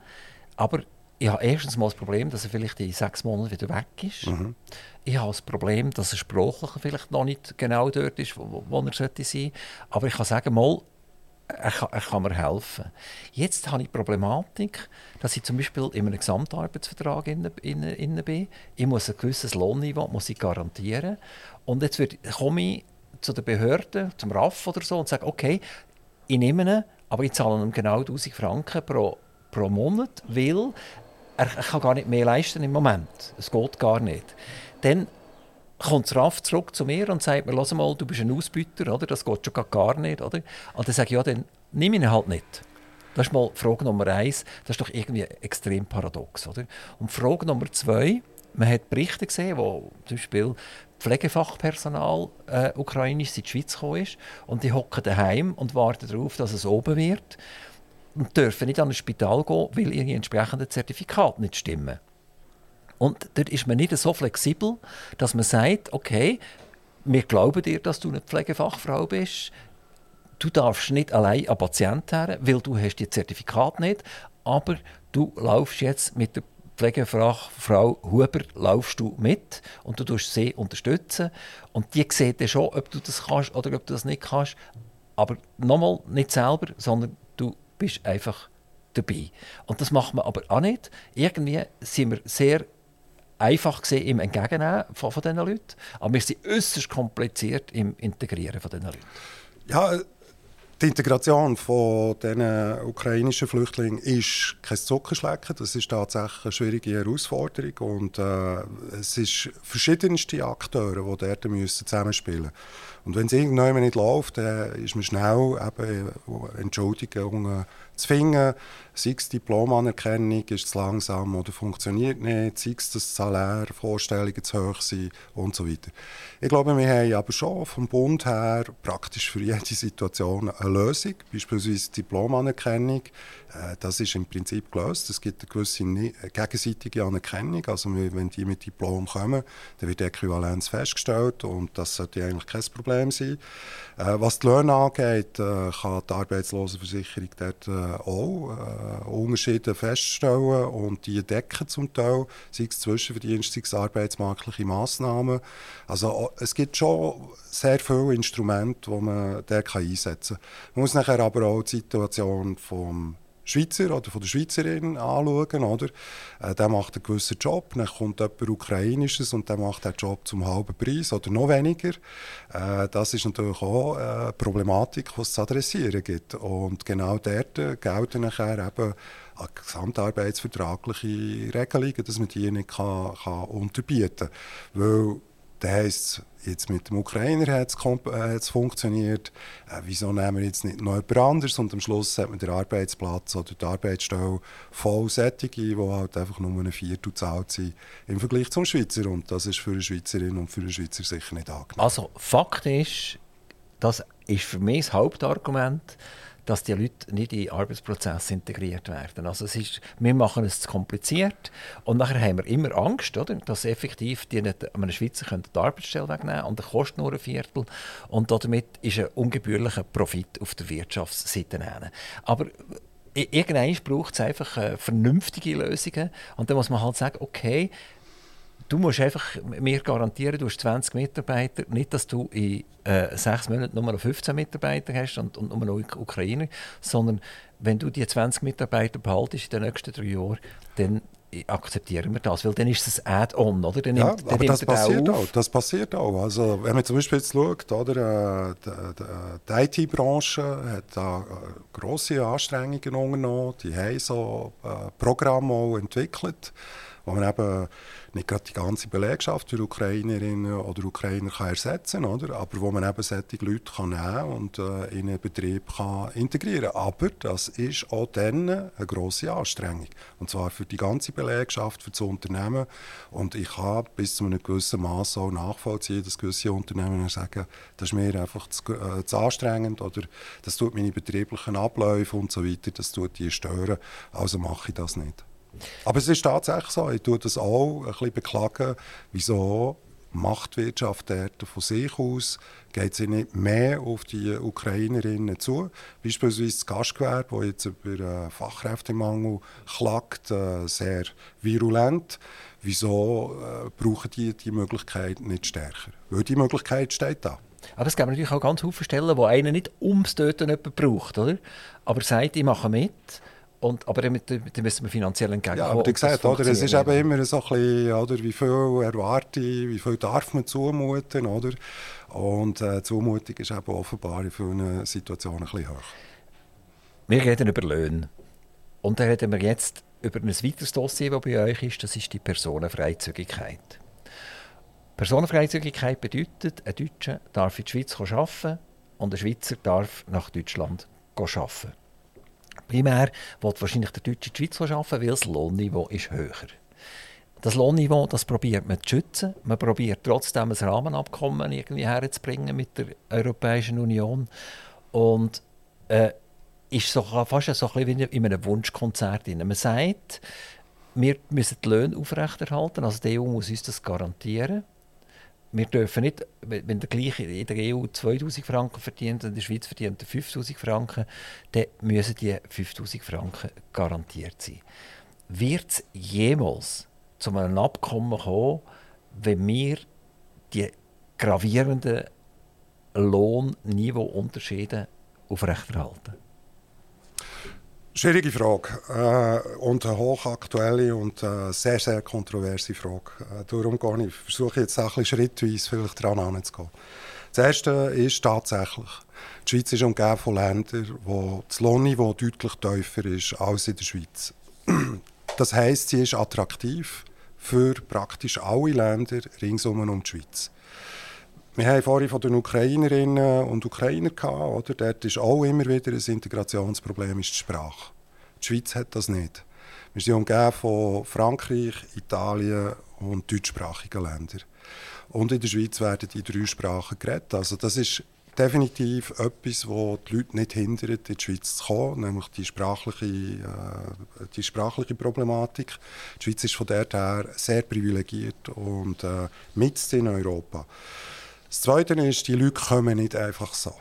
Aber ich habe erstens mal das Problem, dass er vielleicht in sechs Monaten wieder weg ist. Mhm. Ich habe das Problem, dass er sprachlich vielleicht noch nicht genau dort ist, wo, wo er sein sollte. Aber ich kann sagen, mal, er kann, er kann, mir helfen. Jetzt habe ich die Problematik, dass ich zum Beispiel in einem Gesamtarbeitsvertrag in, in, in bin. Ich muss ein gewisses Lohnniveau muss ich garantieren. Und jetzt wird, komme ich zu der Behörde, zum RAF oder so, und sage, okay, ich nehme ihn, aber ich zahle ihm genau 1000 Franken pro, pro Monat, weil er, er kann gar nicht mehr leisten im Moment. Es geht gar nicht. Dann kommt RAF zurück zu mir und sagt mir, Lass mal, du bist ein Ausbüter, oder? das geht schon gar nicht. Oder? Und dann sage ich, ja, dann nimm ihn halt nicht. Das ist mal Frage Nummer eins. Das ist doch irgendwie extrem paradox. Oder? Und Frage Nummer zwei, man hat Berichte gesehen, wo zum Beispiel Pflegefachpersonal äh, ukrainisch in die Schweiz gekommen ist und die hocken daheim und warten darauf, dass es oben wird und dürfen nicht an ein Spital gehen, weil ihre entsprechenden Zertifikate nicht stimmen. Und dort ist man nicht so flexibel, dass man sagt, okay, wir glauben dir, dass du eine Pflegefachfrau bist. Du darfst nicht allein an Patienten her, weil du hast die Zertifikat nicht. Aber du laufst jetzt mit der Pflegefachfrau Huber laufst du mit und du tust sie unterstützen. Und die sieht dann schon, ob du das kannst oder ob du das nicht kannst. Aber nochmal, nicht selber, sondern du bist einfach dabei. Und das macht man aber auch nicht. Irgendwie sind wir sehr einfach gesehen im Entgegennehmen von, von diesen Leuten, aber wir sind äußerst kompliziert im Integrieren von diesen Leuten. Ja, die Integration von den ukrainischen Flüchtlingen ist kein Zuckerschlecken. Das ist tatsächlich eine schwierige Herausforderung. Und äh, es sind verschiedenste Akteure, die dort müssen zusammenspielen müssen. Und wenn es irgendwann nicht läuft, dann ist man schnell eben Entschuldigungen zu finden. Sei es Diplomanerkennung, ist es langsam oder funktioniert nicht, sei es, dass Salärvorstellungen zu hoch sind und so weiter. Ich glaube, wir haben aber schon vom Bund her praktisch für jede Situation eine Lösung, beispielsweise Diplomanerkennung. Äh, das ist im Prinzip gelöst. Es gibt eine gewisse gegenseitige Anerkennung. Also wenn die mit Diplom kommen, dann wird die Äquivalenz festgestellt und das sollte eigentlich kein Problem sein. Äh, was die Löhne angeht, äh, kann die Arbeitslosenversicherung dort auch Unterschiede feststellen und die decken zum Teil, sei es Zwischenverdienst, sei es arbeitsmarktliche Massnahmen. Also es gibt schon sehr viele Instrumente, die man dort einsetzen kann. Man muss nachher aber auch die Situation vom Schweizer oder von der Schweizerin anschauen. Oder? Äh, der macht einen gewissen Job, dann kommt jemand Ukrainisches und der macht den Job zum halben Preis oder noch weniger. Äh, das ist natürlich auch eine Problematik, die es zu adressieren gibt. Und genau dort gelten nachher eben gesamtarbeitsvertragliche Regelungen, dass man die nicht kann, kann unterbieten kann. Das heisst, jetzt mit dem Ukrainer hat es äh, funktioniert. Äh, wieso nehmen wir jetzt nicht noch jemand anderes? Und am Schluss hat man den Arbeitsplatz oder die Arbeitsstelle voll Sättige, die halt einfach nur ein Viertel zahlt sind im Vergleich zum Schweizer. Und das ist für eine Schweizerin und für einen Schweizer sicher nicht angenehm. Also Fakt ist, das ist für mich das Hauptargument, dass die Leute nicht in den Arbeitsprozess integriert werden. Also es ist, wir machen es zu kompliziert und nachher haben wir immer Angst, oder, dass effektiv die nicht, einem Schweizer die Arbeitsstelle wegnehmen und das kostet nur ein Viertel und damit ist ein ungebührlicher Profit auf der Wirtschaftsseite. Aber irgendwann braucht es einfach äh, vernünftige Lösungen und dann muss man halt sagen, okay, du musst einfach mir garantieren, du hast 20 Mitarbeiter, nicht, dass du in äh, sechs Monaten nur noch 15 Mitarbeiter hast und, und nur noch Ukrainer, sondern wenn du die 20 Mitarbeiter behaltest in den nächsten drei Jahren, dann akzeptieren wir das, weil dann ist es Add-on, oder? Dann ja, nimmt, aber das passiert auch. Das passiert auch. Also, wenn man zum Beispiel jetzt schaut, oder, äh, die, die IT-Branche hat da äh, grosse Anstrengungen unternommen, die haben so äh, Programme auch entwickelt, wo man eben nicht gerade die ganze Belegschaft für Ukrainerinnen oder Ukrainer kann ersetzen kann, aber wo man eben solche Leute kann nehmen und äh, in einen Betrieb kann integrieren kann. Aber das ist auch dann eine grosse Anstrengung. Und zwar für die ganze Belegschaft, für das Unternehmen. Und ich kann bis zu einem gewissen Maß auch nachvollziehen, dass gewisse Unternehmen sagen, das ist mir einfach zu, äh, zu anstrengend oder das tut meine betrieblichen Abläufe und so weiter, das tut die stören, also mache ich das nicht. Aber es ist tatsächlich so, ich tue das auch ein bisschen beklagen, wieso Machtwirtschaft dort von sich aus geht sie nicht mehr auf die Ukrainerinnen zu. Beispielsweise das Gastgewerbe, das jetzt über äh, Fachkräftemangel klagt, äh, sehr virulent. Wieso äh, brauchen die die Möglichkeit nicht stärker? Weil die Möglichkeit steht da. Aber es gibt natürlich auch ganz viele Stellen, wo einer nicht ums Töten jemanden braucht, oder? aber sagt, ich mache mit und, aber dann, dann müssen wir finanziell entgegenkommen. Ja, aber du siehst, oder, es ist eben immer so ein bisschen, oder, wie viel erwarte ich, wie viel darf man zumuten, oder? Und äh, Zumutung ist eben offenbar in vielen Situationen ein bisschen hoch. Wir reden über Löhne. Und da reden wir jetzt über ein weiteres Dossier, das bei euch ist, das ist die Personenfreizügigkeit. Personenfreizügigkeit bedeutet, ein Deutscher darf in die Schweiz arbeiten und ein Schweizer darf nach Deutschland arbeiten. Primär will wahrscheinlich der Deutsche die Schweiz arbeiten, weil das Lohnniveau ist höher. Das Lohnniveau, das probiert man zu schützen. Man probiert trotzdem ein Rahmenabkommen irgendwie herzubringen mit der Europäischen Union. Und äh, ist so, fast so ein bisschen wie in einem Wunschkonzert. Man sagt, wir müssen die Löhne aufrechterhalten, also die EU muss uns das garantieren wir dürfen nicht, wenn der gleiche in der EU 2000 Franken verdient und in der Schweiz verdient er 5000 Franken, dann müssen die 5000 Franken garantiert sein. Wird es jemals zu einem Abkommen kommen, wenn wir die gravierenden Lohnniveauunterschiede aufrechterhalten? Schwierige Frage äh, und eine hochaktuelle und äh, sehr, sehr kontroverse Frage. Äh, darum gehe ich, versuche jetzt auch ein schrittweise vielleicht daran anzugehen. Das Erste ist tatsächlich, die Schweiz ist umgeben von Ländern, wo das Lohnniveau deutlich tiefer ist als in der Schweiz. Das heisst, sie ist attraktiv für praktisch alle Länder ringsum um die Schweiz. Wir haben vorhin von den Ukrainerinnen und Ukrainern gehabt, oder? Dort ist auch immer wieder ein Integrationsproblem ist die Sprache. Die Schweiz hat das nicht. Wir sind umgeben von Frankreich, Italien und deutschsprachigen Ländern. Und in der Schweiz werden die drei Sprachen geredet. Also das ist definitiv etwas, das die Leute nicht hindert, in die Schweiz zu kommen, nämlich die sprachliche, äh, die sprachliche Problematik. Die Schweiz ist von dort her sehr privilegiert und äh, mit in Europa. Das Zweite ist, die Leute kommen nicht einfach so.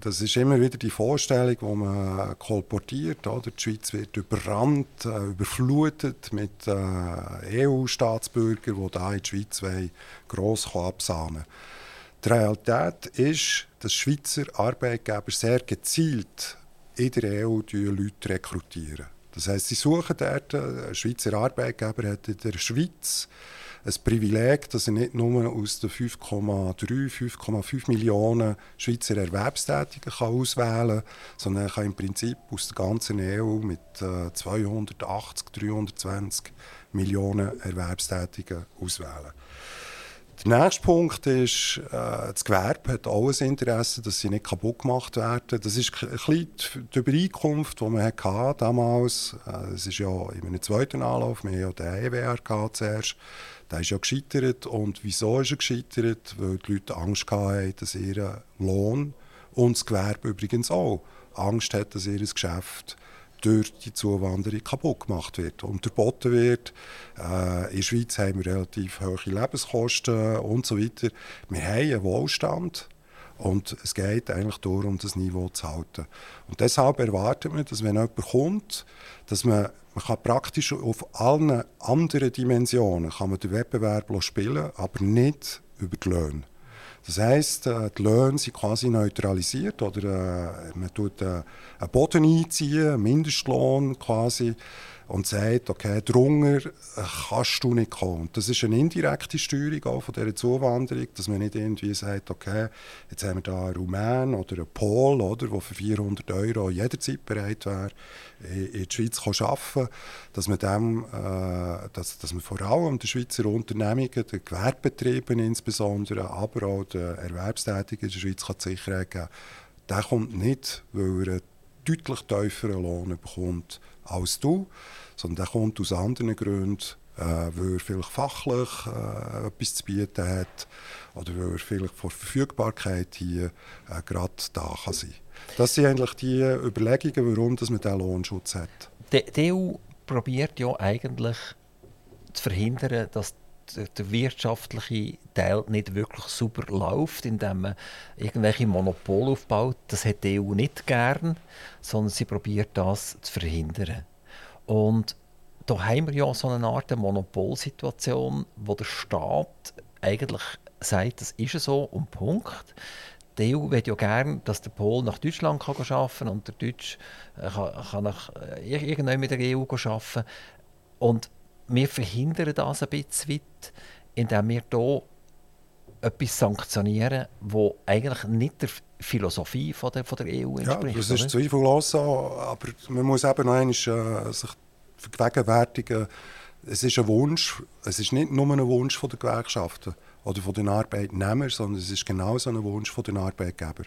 Das ist immer wieder die Vorstellung, die man kolportiert. Oder? Die Schweiz wird überrannt, äh, überflutet mit äh, EU-Staatsbürgern, die hier in die Schweiz wollen, gross absahnen Die Realität ist, dass Schweizer Arbeitgeber sehr gezielt in der EU Leute rekrutieren. Das heißt, sie suchen dort, ein Schweizer Arbeitgeber hat in der Schweiz ein Privileg, dass er nicht nur aus den 5,3, 5,5 Millionen Schweizer Erwerbstätigen kann auswählen kann, sondern er kann im Prinzip aus der ganzen EU mit 280, 320 Millionen Erwerbstätigen auswählen. Der nächste Punkt ist, äh, das Gewerbe hat auch ein Interesse, dass sie nicht kaputt gemacht werden. Das ist ein die Übereinkunft, die man hatte damals. Äh, es ist ja in einem zweiten Anlauf, wir haben ja den EWR zuerst. Der ist ja gescheitert. Und wieso ist er gescheitert? Weil die Leute Angst hatten, dass ihr Lohn und das Gewerbe übrigens auch Angst hat, dass ihr Geschäft durch die Zuwanderung kaputt gemacht wird, unterboten wird. Äh, in der Schweiz haben wir relativ hohe Lebenskosten und so weiter. Wir haben einen Wohlstand und es geht eigentlich darum, das Niveau zu halten. Und deshalb erwartet man, dass wenn jemand kommt, dass man, man kann praktisch auf allen anderen Dimensionen kann man den Wettbewerb spielen, aber nicht über die Löhne. Das heisst, äh, die Löhne sind quasi neutralisiert oder äh, man tut äh, einen Boden einziehen, einen Mindestlohn quasi und sagt, okay, drunter kannst du nicht kommen. Das ist eine indirekte Steuerung auch von dieser Zuwanderung, dass man nicht irgendwie sagt, okay, jetzt haben wir da einen Rumän oder einen Pol, der für 400 Euro jederzeit bereit wäre, in die Schweiz zu arbeiten, dass man, dem, äh, dass, dass man vor allem den Schweizer Unternehmungen, den Gewerbebetrieben insbesondere, aber auch den Erwerbstätigen in der Schweiz kann die Sicherheit geben der kommt nicht, weil er einen deutlich tieferen Lohn bekommt als du, sondern der kommt aus anderen Gründen, äh, weil er vielleicht fachlich äh, etwas zu bieten hat oder weil er vielleicht vor Verfügbarkeit hier äh, gerade da kann sein Das sind eigentlich die Überlegungen, warum dass man diesen Lohnschutz hat. Die, EU probiert ja eigentlich zu verhindern, dass der wirtschaftliche Teil nicht wirklich super läuft, indem man irgendwelche Monopole aufbaut. Das hat die EU nicht gern, sondern sie probiert das zu verhindern. Und da haben wir ja so eine Art Monopolsituation, wo der Staat eigentlich sagt, das ist so und Punkt. Die EU will ja gerne, dass der Pol nach Deutschland kann arbeiten kann und der Deutsch äh, kann, kann nach, äh, irgendwann mit der EU arbeiten. Und wir verhindern das ein bisschen weit, indem wir hier etwas sanktionieren, wo eigentlich nicht der Philosophie von der, von der EU entspricht. Ja, das ist zweifellos so, aber man muss eben noch einmal, äh, sich vergegenwärtigen, es ist ein Wunsch, es ist nicht nur ein Wunsch von der Gewerkschaften oder von den Arbeitnehmern, sondern es ist genauso ein Wunsch von den Arbeitgebern.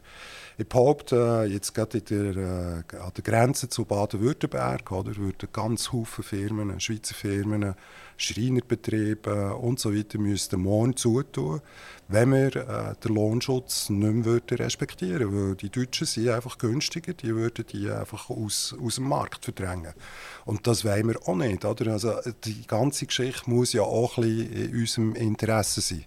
Ich behaupte, äh, jetzt gerade der, äh, an der Grenze zu Baden-Württemberg, würden ganz viele Firmen, Schweizer Firmen, Schreinerbetriebe und so weiter müssten morgen zutun, wenn wir äh, den Lohnschutz nicht mehr würden respektieren würden. Weil die Deutschen sind einfach günstiger, die würden die einfach aus, aus dem Markt verdrängen. Und das wollen wir auch nicht. Oder? Also, die ganze Geschichte muss ja auch ein bisschen in unserem Interesse sein.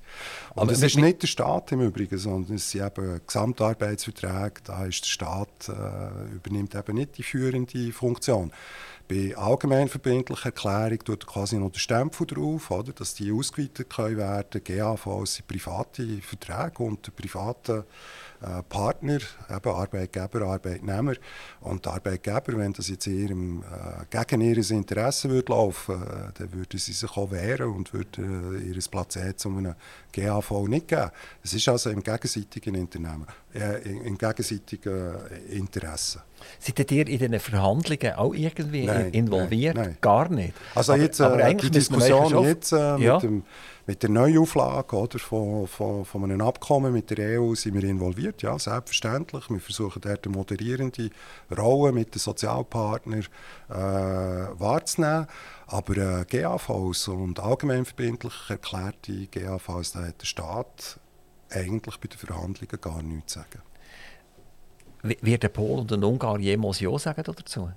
Und Aber es ist nicht der Staat im Übrigen, sondern es sind eben Gesamtarbeitsverträge, da ist der Staat, äh, übernimmt eben nicht die führende Funktion. Bei allgemeinverbindlicher Erklärung tut quasi noch der Stempel drauf, oder, dass die ausgeweitet werden können. GAV sind private Verträge unter privaten äh, Partner, eben Arbeitgeber, Arbeitnehmer. Und die Arbeitgeber, wenn das jetzt ihrem, äh, gegen ihr Interesse würde laufen äh, dann würden sie sich auch wehren und würden äh, ihr Placet zu einem GAV nicht geben. Es ist also im gegenseitigen Unternehmen, äh, im gegenseitigen Interesse. Seid ihr in diesen Verhandlungen auch irgendwie nein, involviert? Nein, nein. Gar nicht. Also aber, jetzt, aber die Diskussion jetzt mit ja. dem mit der Neuauflage oder, von, von, von einem Abkommen mit der EU sind wir involviert, ja, selbstverständlich. Wir versuchen dort eine moderierende Rolle mit den Sozialpartnern äh, wahrzunehmen. Aber äh, GAVs und allgemeinverbindlich erklärte GAVs, da hat der Staat eigentlich bei den Verhandlungen gar nichts zu sagen. Wird der Polen und der Ungarn jemals Ja sagen dazu?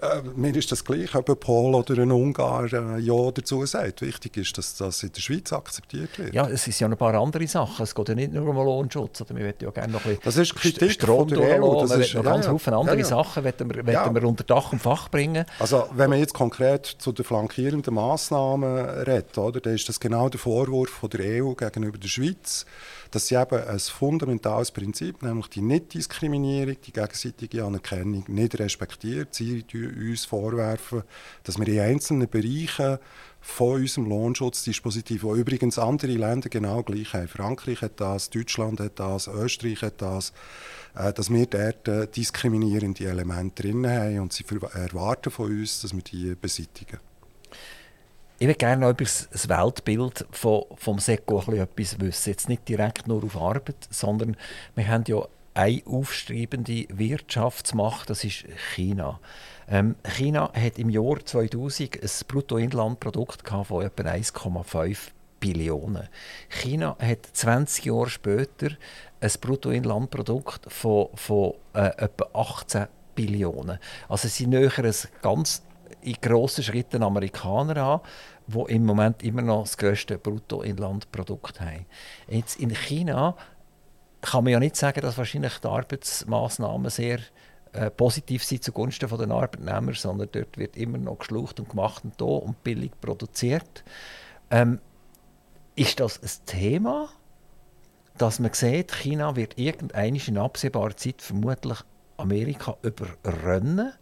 Äh, mir ist das gleich, ob ein Pol oder ein Ungar äh, Ja dazu sagt. Wichtig ist, dass das in der Schweiz akzeptiert wird. Ja, es sind ja noch ein paar andere Sachen. Es geht ja nicht nur um Lohnschutz. Oder wir wollen ja gerne noch ein das ist Kritik Strom von der EU. Das ist, noch ganz ja, viele andere ja, ja. Sachen wollen wir, ja. wir unter Dach und Fach bringen. Also wenn man jetzt konkret zu den flankierenden Massnahmen redet, oder, dann ist das genau der Vorwurf von der EU gegenüber der Schweiz dass sie eben ein fundamentales Prinzip, nämlich die Nichtdiskriminierung, die gegenseitige Anerkennung nicht respektiert. Sie uns vorwerfen, dass wir in einzelnen Bereichen von unserem Lohnschutzdispositiv, wo übrigens andere Länder genau gleich haben. Frankreich hat das, Deutschland hat das, Österreich hat das, äh, dass wir dort äh, diskriminierende Elemente drin haben und sie erwarten von uns, dass wir die beseitigen. Ich würde gerne noch über das Weltbild von, vom SECO etwas wissen. Jetzt nicht direkt nur auf Arbeit, sondern wir haben ja eine aufstrebende Wirtschaftsmacht, das ist China. Ähm, China hat im Jahr 2000 ein Bruttoinlandprodukt von etwa 1,5 Billionen. China hat 20 Jahre später ein Bruttoinlandprodukt von, von äh, etwa 18 Billionen. Also sie nähern ein ganz in grossen Schritten Amerikaner an, die im Moment immer noch das grösste Bruttoinlandprodukt haben. Jetzt in China kann man ja nicht sagen, dass wahrscheinlich die Arbeitsmaßnahmen sehr äh, positiv sind zugunsten der Arbeitnehmer, sondern dort wird immer noch geschlucht und gemacht und da und billig produziert. Ähm, ist das ein Thema, dass man sieht, China wird irgendwann in absehbarer Zeit vermutlich Amerika überrennen?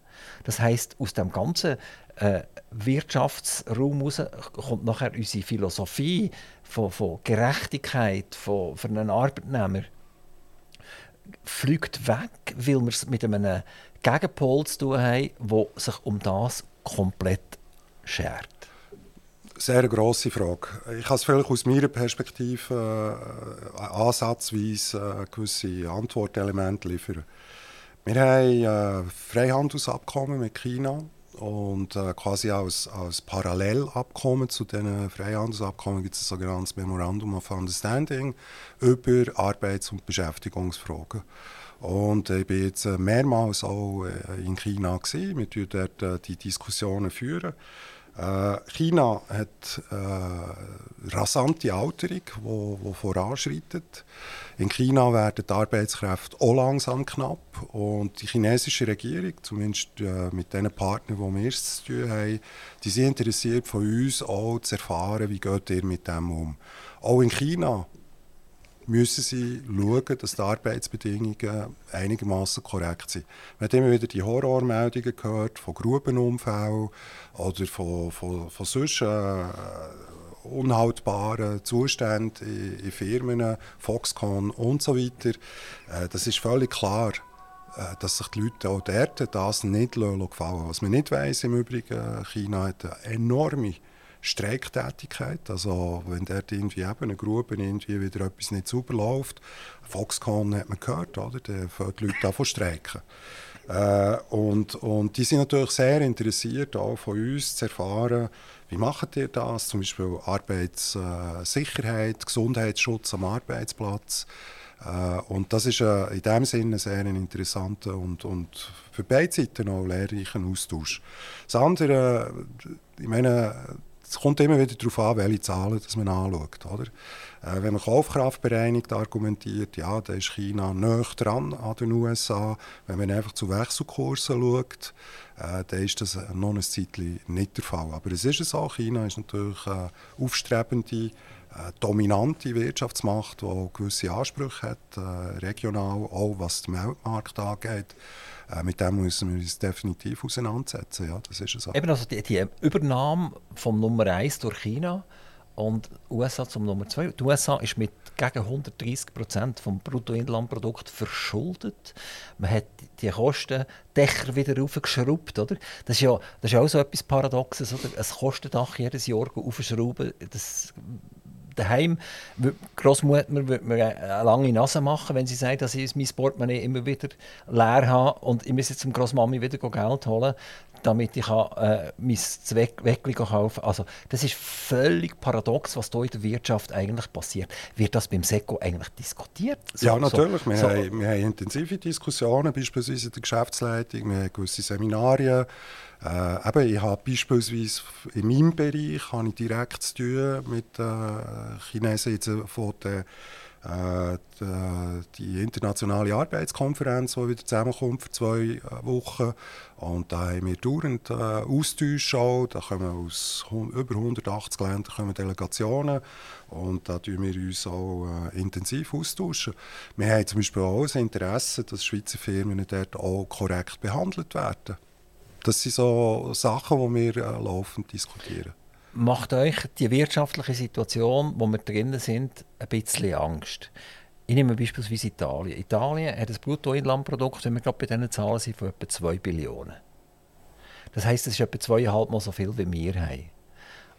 Das heißt, aus dem ganzen äh, Wirtschaftsraum heraus kommt nachher unsere Philosophie von, von Gerechtigkeit von, für einen Arbeitnehmer fliegt weg, weil wir es mit einem Gegenpol zu tun haben, der sich um das komplett schert. Sehr grosse Frage. Ich kann es vielleicht aus meiner Perspektive äh, ansatzweise äh, gewisse Antwortelemente liefern. Wir haben ein äh, Freihandelsabkommen mit China und äh, quasi als, als Parallelabkommen zu diesen Freihandelsabkommen gibt es ein sogenanntes Memorandum of Understanding über Arbeits- und Beschäftigungsfragen. Und ich war jetzt äh, mehrmals auch äh, in China. Gewesen. Wir führen dort äh, die Diskussionen. Führen. Äh, China hat äh, rasante Alterung, die voranschreitet. In China werden die Arbeitskräfte auch langsam knapp. Und die chinesische Regierung, zumindest äh, mit den Partnern, die wir zu tun haben, die sind interessiert von uns auch zu erfahren, wie geht ihr mit dem um. Auch in China müssen sie schauen, dass die Arbeitsbedingungen einigermaßen korrekt sind. Man hat immer wieder die Horrormeldungen gehört von Grubenunfällen oder von, von, von sonst äh, unhaltbaren Zuständen in, in, Firmen, Foxconn und so weiter. Äh, das ist völlig klar äh, dass sich die Leute auch dort das nicht gefallen Was man nicht weiß im Übrigen, China hat eine enorme Streiktätigkeit. Also wenn dort irgendwie eben eine Grube irgendwie wieder etwas nicht sauber läuft, Foxconn hat man gehört, oder? dann fangen die Leute an zu streiken. Äh, und, und die sind natürlich sehr interessiert, auch von uns zu erfahren, wie macht ihr das? Zum Beispiel Arbeitssicherheit, Gesundheitsschutz am Arbeitsplatz. Äh, und das ist äh, in dem Sinne sehr ein interessanter und, und für beide Seiten auch lehrreicher Austausch. Das andere, ich meine, es kommt immer wieder darauf an, welche Zahlen das man anschaut. Oder? Äh, wenn man kaufkraftbereinigt argumentiert, ja, da ist China näher dran an den USA. Wenn man einfach zu Wechselkursen schaut, äh, dann ist das noch ein Zeitchen nicht der Fall. Aber es ist so, China ist natürlich eine aufstrebende, äh, dominante Wirtschaftsmacht, die gewisse Ansprüche hat, äh, regional, auch was den Weltmarkt angeht. Äh, mit dem müssen wir uns definitiv auseinandersetzen. Ja, das ist so. Eben also die, die Übernahme vom Nummer 1 durch China und USA zum Nummer 2. Die USA ist mit gegen 130 Prozent vom Bruttoinlandprodukt verschuldet. Man hat die Kostendächer wieder aufgeschraubt, oder? Das ist ja, das ist auch so etwas Paradoxes, oder? Ein Kostendach jedes Jahr aufschrauben, daheim Großmutter würde mir eine lange Nase machen, wenn sie sagt, dass ich mein Portemonnaie immer wieder leer habe und ich muss jetzt zum Großmami wieder Geld holen, damit ich äh, mein Weckli kaufen kann. Also das ist völlig paradox, was hier in der Wirtschaft eigentlich passiert. Wird das beim SECO eigentlich diskutiert? So, ja, natürlich. So, wir, so. Haben, wir haben intensive Diskussionen, beispielsweise in der Geschäftsleitung. Wir haben gewisse Seminarien Äh, eben, ich habe beispielsweise in meinem Bereich habe ich direkt zu tun mit äh, Chinesen jetzt von der äh, die, internationale Arbeitskonferenz, die wieder zusammenkommt für zwei äh, Wochen. Und da haben wir dauernd äh, Austausche Da kommen aus über 180 Ländern kommen Delegationen und da tun wir uns auch äh, intensiv austauschen. Wir haben zum Beispiel auch das Interesse, dass Schweizer Firmen dort auch korrekt behandelt werden. Das sind so Sachen, die wir äh, laufend diskutieren. Macht euch die wirtschaftliche Situation, wo wir drinnen sind, ein bisschen Angst? Ich nehme beispielsweise Italien. Italien hat ein Bruttoinlandprodukt, wenn wir gerade bei diesen Zahlen sind, von etwa 2 Billionen. Das heisst, es ist etwa zweieinhalb Mal so viel, wie wir haben.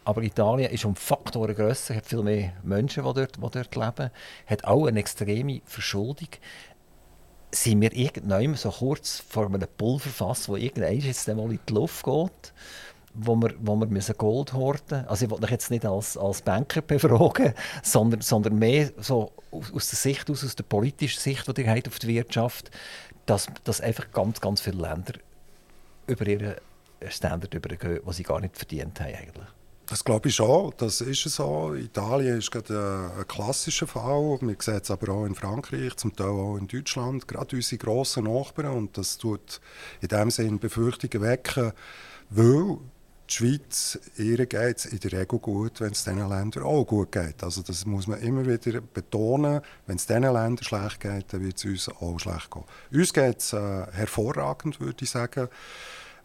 Aber Italien ist um Faktoren grösser, hat viel mehr Menschen, die dort, die dort leben, hat auch eine extreme Verschuldung. Sind wir irgendwann so kurz vor einem Pulverfass, wo irgendwann jetzt mal in die Luft geht? wo wir, wo wir müssen Gold horten Also ich wollte mich jetzt nicht als, als Banker befragen, sondern, sondern mehr so aus der Sicht, aus, aus der politischen Sicht, die ihr habt auf die Wirtschaft, dass, dass einfach ganz, ganz viele Länder über ihren Standard übergehen, die sie gar nicht verdient haben eigentlich. Das glaube ich schon, das ist so. Italien ist gerade ein, klassischer Fall. Wir sehen es aber auch in Frankreich, zum Teil auch in Deutschland, gerade unsere grossen Nachbarn. Und das tut in dem Sinne Befürchtungen wecken, weil die Schweiz, ihr geht es in der Regel gut, wenn es diesen Ländern auch gut geht. Also das muss man immer wieder betonen. Wenn es diesen Ländern schlecht geht, dann wird es uns auch schlecht gehen. Uns geht es äh, hervorragend, würde ich sagen.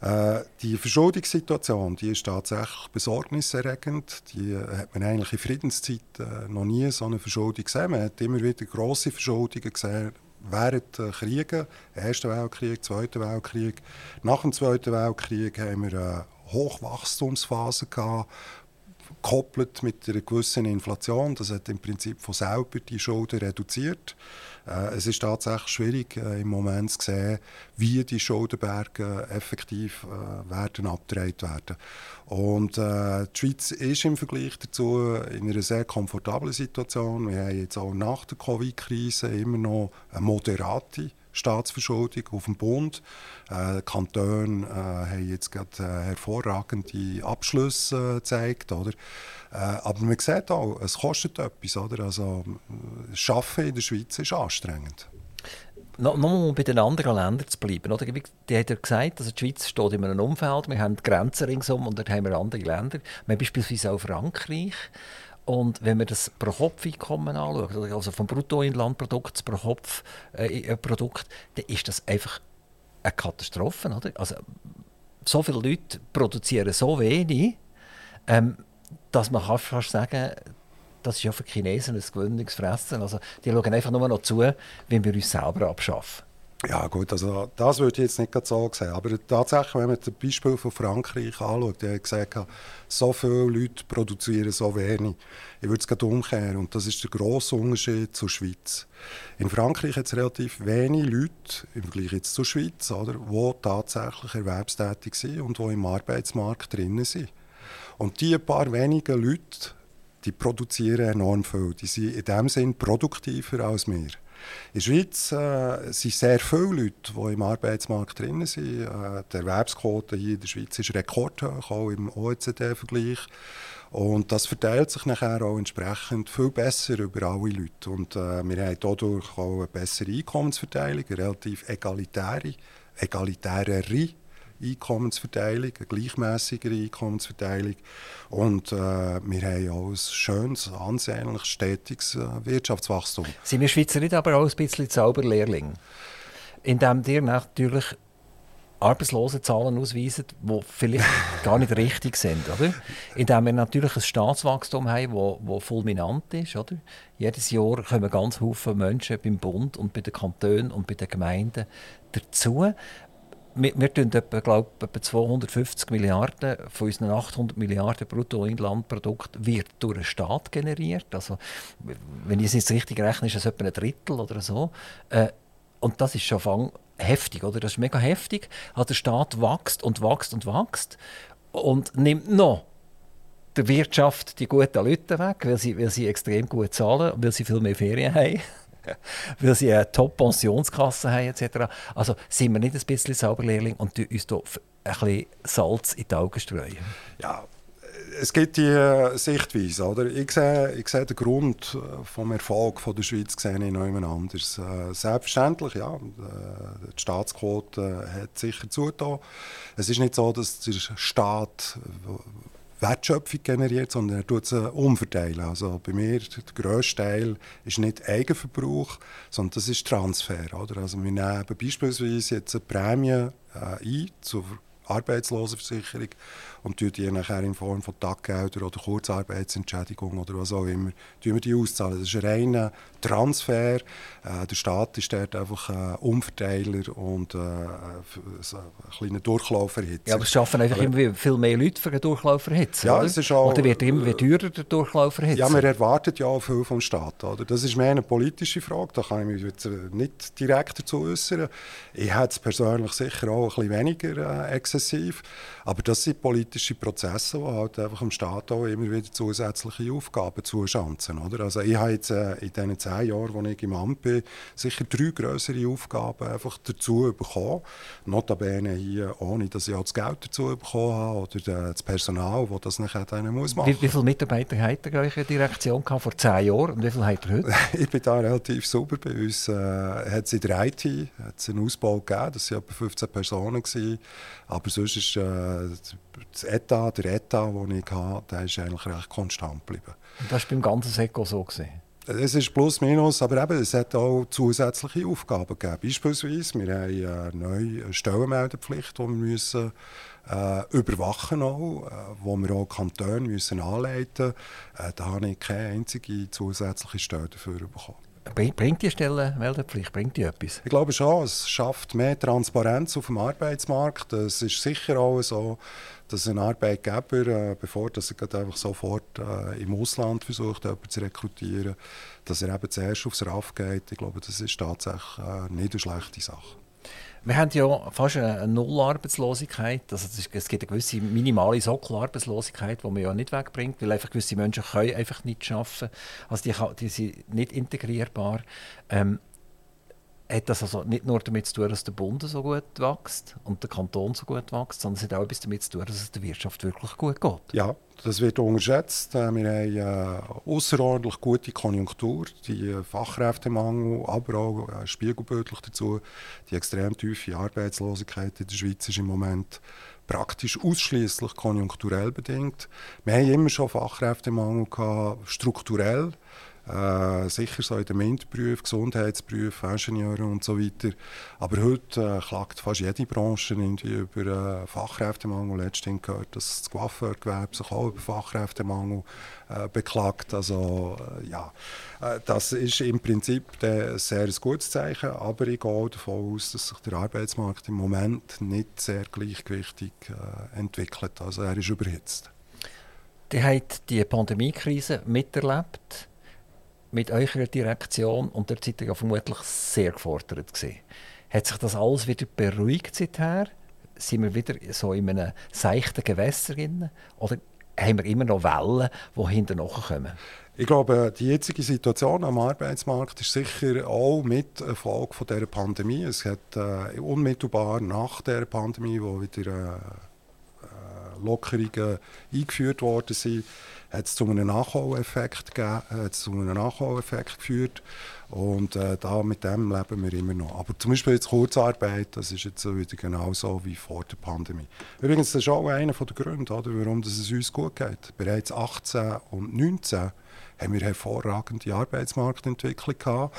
Äh, die Verschuldungssituation die ist tatsächlich besorgniserregend. Die äh, hat man eigentlich in Friedenszeit äh, noch nie so eine Verschuldung gesehen. Man hat immer wieder grosse Verschuldungen gesehen während der Kriege, Ersten Weltkrieg, Zweiten Weltkrieg. Nach dem Zweiten Weltkrieg haben wir eine Hochwachstumsphase gehabt, gekoppelt mit einer gewissen Inflation. Das hat im Prinzip von selber die Schulden reduziert. Äh, es ist tatsächlich schwierig äh, im Moment zu sehen, wie die Schuldenberge effektiv äh, werden abgedreht werden. Und die Schweiz ist im Vergleich dazu in einer sehr komfortablen Situation. Wir haben jetzt auch nach der Covid-Krise immer noch eine moderate Staatsverschuldung auf dem Bund. Äh, Kantone äh, haben jetzt gerade äh, hervorragende Abschlüsse äh, gezeigt. Oder? Äh, aber man sieht auch, es kostet etwas. Oder? Also, das Arbeiten in der Schweiz ist anstrengend. No, um bei den anderen Ländern zu bleiben. Oder? Die hat ja gesagt, also die Schweiz steht in einem Umfeld, wir haben Grenzen ringsum und dort haben wir andere Länder. Wir haben beispielsweise auch Frankreich. Und wenn wir das Pro-Kopf-Einkommen anschauen, also vom Bruttoinlandprodukt pro Kopf äh, Produkt, dann ist das einfach eine Katastrophe. Oder? Also, so viele Leute produzieren so wenig, ähm, dass man fast sagen kann, das ist ja für Chinesen ein gewöhnliches Fressen. Also, die schauen einfach nur noch zu, wenn wir uns selber abschaffen. Ja gut, also das würde ich jetzt nicht so sehen. Aber tatsächlich, wenn man das Beispiel von Frankreich anschaut, der hat gesagt, so viele Leute produzieren so wenig. Ich würde es gerade umkehren und das ist der grosse Unterschied zur Schweiz. In Frankreich hat es relativ wenig Leute, im Vergleich jetzt zur Schweiz, oder, die tatsächlich erwerbstätig sind und die im Arbeitsmarkt drin sind. Und diese paar wenigen Leute, die produzieren enorm viel. Die sind in dem Sinn produktiver als wir. In der Schweiz äh, sind sehr viele Leute, die im Arbeitsmarkt drin sind. Äh, die Erwerbsquote hier in der Schweiz ist rekordhoch, auch im OECD-Vergleich. Und das verteilt sich nachher auch entsprechend viel besser über alle Leute. Und äh, wir haben dadurch auch eine bessere Einkommensverteilung, eine relativ egalitäre, egalitärere Einkommensverteilung, eine gleichmäßigere Einkommensverteilung. Und äh, wir haben auch ein schönes, ansehnliches, stetiges äh, Wirtschaftswachstum. Sind wir Schweizer nicht aber auch ein bisschen Zauberlehrling? Indem ihr natürlich Arbeitslosenzahlen ausweisen, die vielleicht gar nicht richtig sind. Oder? Indem wir natürlich ein Staatswachstum haben, das fulminant ist. Oder? Jedes Jahr kommen ganz viele Menschen beim Bund und bei den Kantonen und bei den Gemeinden dazu wir, wir tun etwa, glaub, etwa 250 Milliarden von unseren 800 Milliarden Bruttoinlandprodukt wird durch den Staat generiert. Also, wenn ich es jetzt richtig rechne, ist es etwa ein Drittel oder so. Äh, und das ist schon heftig, oder? Das ist mega heftig. Also der Staat wächst und wächst und wächst und nimmt noch der Wirtschaft die guten Leute weg, weil sie, weil sie extrem gut zahlen, weil sie viel mehr Ferien haben. weil sie eine Top-Pensionskasse haben etc. Also sind wir nicht ein bisschen Sauberlehrling und uns da ein bisschen Salz in die Augen streuen? Ja, es gibt die äh, Sichtweise. Oder? Ich, sehe, ich sehe den Grund äh, vom Erfolg von der Schweiz sehe ich noch jemand anders. Äh, selbstverständlich, ja, die Staatsquote hat sicher zugetan. Es ist nicht so, dass der Staat Wertschöpfung generiert, sondern er tut sie umverteilen. Also bei mir, der grösste Teil ist nicht Eigenverbrauch, sondern das ist Transfer. Oder? Also wir nehmen beispielsweise jetzt eine Prämie äh, ein zur Arbeitslosenversicherung und die nachher in Form von Taggeldern oder Kurzarbeitsentschädigung oder was auch immer, tun wir die auszahlen. Das ist ein reiner Transfer. Äh, der Staat ist dort einfach ein Umverteiler und äh, so ein kleiner Durchlauferhitzer. Ja, aber es schaffen einfach aber, immer viel mehr Leute für einen Durchlauferhitzer, ja, oder? Es ist auch, oder wird er immer wieder teurer, der Durchlauferhitzer? Ja, man erwartet ja auch viel vom Staat. Oder? Das ist mehr eine politische Frage, da kann ich mich jetzt nicht direkt dazu äußern. Ich hätte es persönlich sicher auch ein bisschen weniger äh, exzessiv, aber das sind politische Prozesse, die halt einfach dem Staat auch immer wieder zusätzliche Aufgaben zuschanzen. Oder? Also ich habe jetzt äh, in diesen zehn Jahren, wo ich im Amt bin, sicher drei größere Aufgaben einfach dazu bekommen. Notabene hier, ohne dass ich auch das Geld dazu bekommen habe oder das Personal, das das nachher dann muss machen. Wie, wie viele Mitarbeiter hat ihr eure Direktion gehabt vor zehn Jahren und wie viele habt ihr heute? ich bin da relativ sauber. Bei uns äh, hat es in der IT hat's einen Ausbau gegeben, das waren etwa 15 Personen. Gewesen. Aber sonst ist äh, das Etat, der Etat, den ich hatte, der ist eigentlich recht konstant geblieben. Und das war beim ganzen Seko so? Gewesen? Es ist plus minus, aber eben, es hat auch zusätzliche Aufgaben gegeben. Beispielsweise, wir haben eine neue Stellenmeldepflicht, die wir müssen, äh, überwachen müssen, äh, wo wir auch Kantone müssen anleiten müssen. Äh, da habe ich keine einzige zusätzliche Stelle dafür bekommen. Bringt die Stellenmeldepflicht bringt die etwas? Ich glaube schon, es schafft mehr Transparenz auf dem Arbeitsmarkt. Es ist sicher auch so, dass ein Arbeitgeber, äh, bevor dass er einfach sofort äh, im Ausland versucht, jemanden zu rekrutieren, dass er eben zuerst aufs RAF geht. Ich glaube, das ist tatsächlich äh, nicht eine schlechte Sache. Wir haben ja fast eine Nullarbeitslosigkeit. Also es gibt eine gewisse minimale Sockelarbeitslosigkeit, die man ja nicht wegbringt, weil einfach gewisse Menschen können einfach nicht arbeiten. Also die, die sind nicht integrierbar. Ähm, hat das also nicht nur damit zu tun, dass der Bund so gut wächst und der Kanton so gut wächst, sondern es hat auch etwas damit zu tun, dass es der Wirtschaft wirklich gut geht. Ja, das wird unterschätzt. Äh, wir haben eine außerordentlich gute Konjunktur, die Fachkräftemangel, aber auch äh, spiegelbildlich dazu die extrem tiefe Arbeitslosigkeit in der Schweiz ist im Moment praktisch ausschließlich konjunkturell bedingt. Wir haben immer schon Fachkräftemangel gehabt, strukturell. Äh, sicher so in den MINT-Berufen, Gesundheitsberufen, Ingenieure und so weiter. Aber heute äh, klagt fast jede Branche über äh, Fachkräftemangel. Letztens gehört, dass das Coiffeurgewerbe sich auch über Fachkräftemangel äh, beklagt. Also äh, ja, äh, das ist im Prinzip ein sehr gutes Zeichen, aber ich gehe davon aus, dass sich der Arbeitsmarkt im Moment nicht sehr gleichgewichtig entwickelt. Also er ist überhitzt. Die hat die Pandemiekrise miterlebt mit eurer Direktion und der seid ihr ja vermutlich sehr gefordert gewesen. Hat sich das alles wieder beruhigt seither? Sind wir wieder so in einem seichten Gewässer drin? Oder haben wir immer noch Wellen, die hinterher kommen? Ich glaube, die jetzige Situation am Arbeitsmarkt ist sicher auch mit Erfolg von der Pandemie. Es hat äh, unmittelbar nach der Pandemie, wo wieder äh, äh Lockerungen eingeführt worden sind, hat es zu einem Nachholeffekt, gegeben, hat zu einem Nachholeffekt geführt. Und äh, da, mit dem leben wir immer noch. Aber zum Beispiel jetzt Kurzarbeit, das ist jetzt wieder genauso wie vor der Pandemie. Übrigens, das ist auch einer der Gründe, oder, warum es uns gut geht. Bereits 18 und 19 haben wir hervorragende Arbeitsmarktentwicklung gehabt.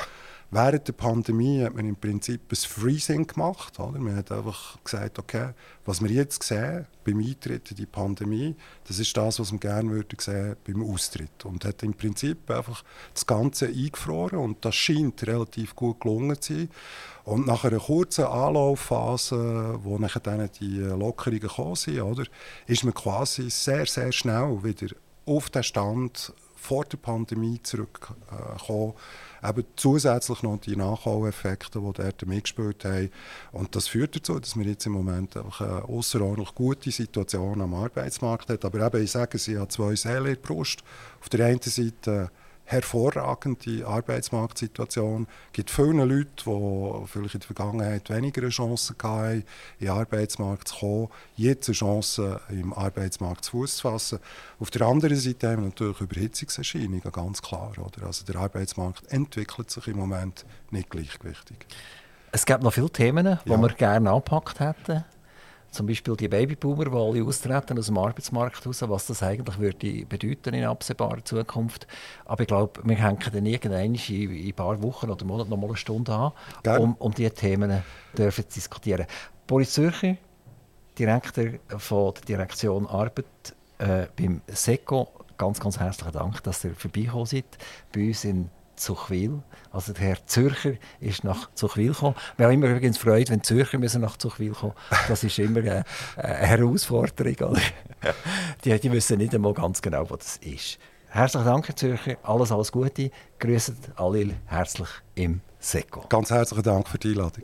Während der Pandemie hat man im Prinzip ein Freezing gemacht. Oder? Man hat einfach gesagt, okay, was wir jetzt sehen beim Eintritt in die Pandemie, das ist das, was wir gerne würden sehen beim Austritt. Und hat im Prinzip einfach das Ganze eingefroren und das scheint relativ gut gelungen zu sein. Und nach einer kurzen Anlaufphase, wo dann die Lockerungen gekommen sind, oder, ist man quasi sehr, sehr schnell wieder auf den Stand vor der Pandemie zurückgekommen. Eben zusätzlich noch die Nachholeffekte, die dort mitgespielt haben. Und das führt dazu, dass wir jetzt im Moment einfach eine außerordentlich gute Situation am Arbeitsmarkt haben. Aber eben, ich sage, sie hat zwei Seelen in der Brust. Auf der einen Seite hervorragende Arbeitsmarktsituation. Es gibt viele Leute, die vielleicht in der Vergangenheit weniger Chancen hatten, in den Arbeitsmarkt zu kommen, jetzt eine Chance, im Arbeitsmarkt zu Fuß zu fassen. Auf der anderen Seite haben wir natürlich Überhitzungserscheinungen, ganz klar. Oder? Also der Arbeitsmarkt entwickelt sich im Moment nicht gleichgewichtig. Es gibt noch viele Themen, die ja. wir gerne angepackt hätten zum Beispiel die Babyboomer, die alle austreten aus dem Arbeitsmarkt raus, was das eigentlich würde bedeuten in absehbarer Zukunft. Aber ich glaube, wir hängen dann irgendwann in, in ein paar Wochen oder Monaten noch mal eine Stunde an, um, um diese Themen dürfen zu diskutieren. Boris Zürcher, Direktor von der Direktion Arbeit äh, beim SECO, ganz, ganz herzlichen Dank, dass ihr vorbeigekommen seid bei uns in Zuchwil. Also der Herr Zürcher ist nach Zuchwil gekommen. Wir haben immer übrigens Freude, wenn Zürcher müssen nach Zuchwil kommen. Das ist immer eine, eine Herausforderung. Die, die wissen nicht einmal ganz genau, was das ist. Herzlichen Dank, Herr Zürcher. Alles, alles Gute. Grüßt alle herzlich im Seko. Ganz herzlichen Dank für die Einladung.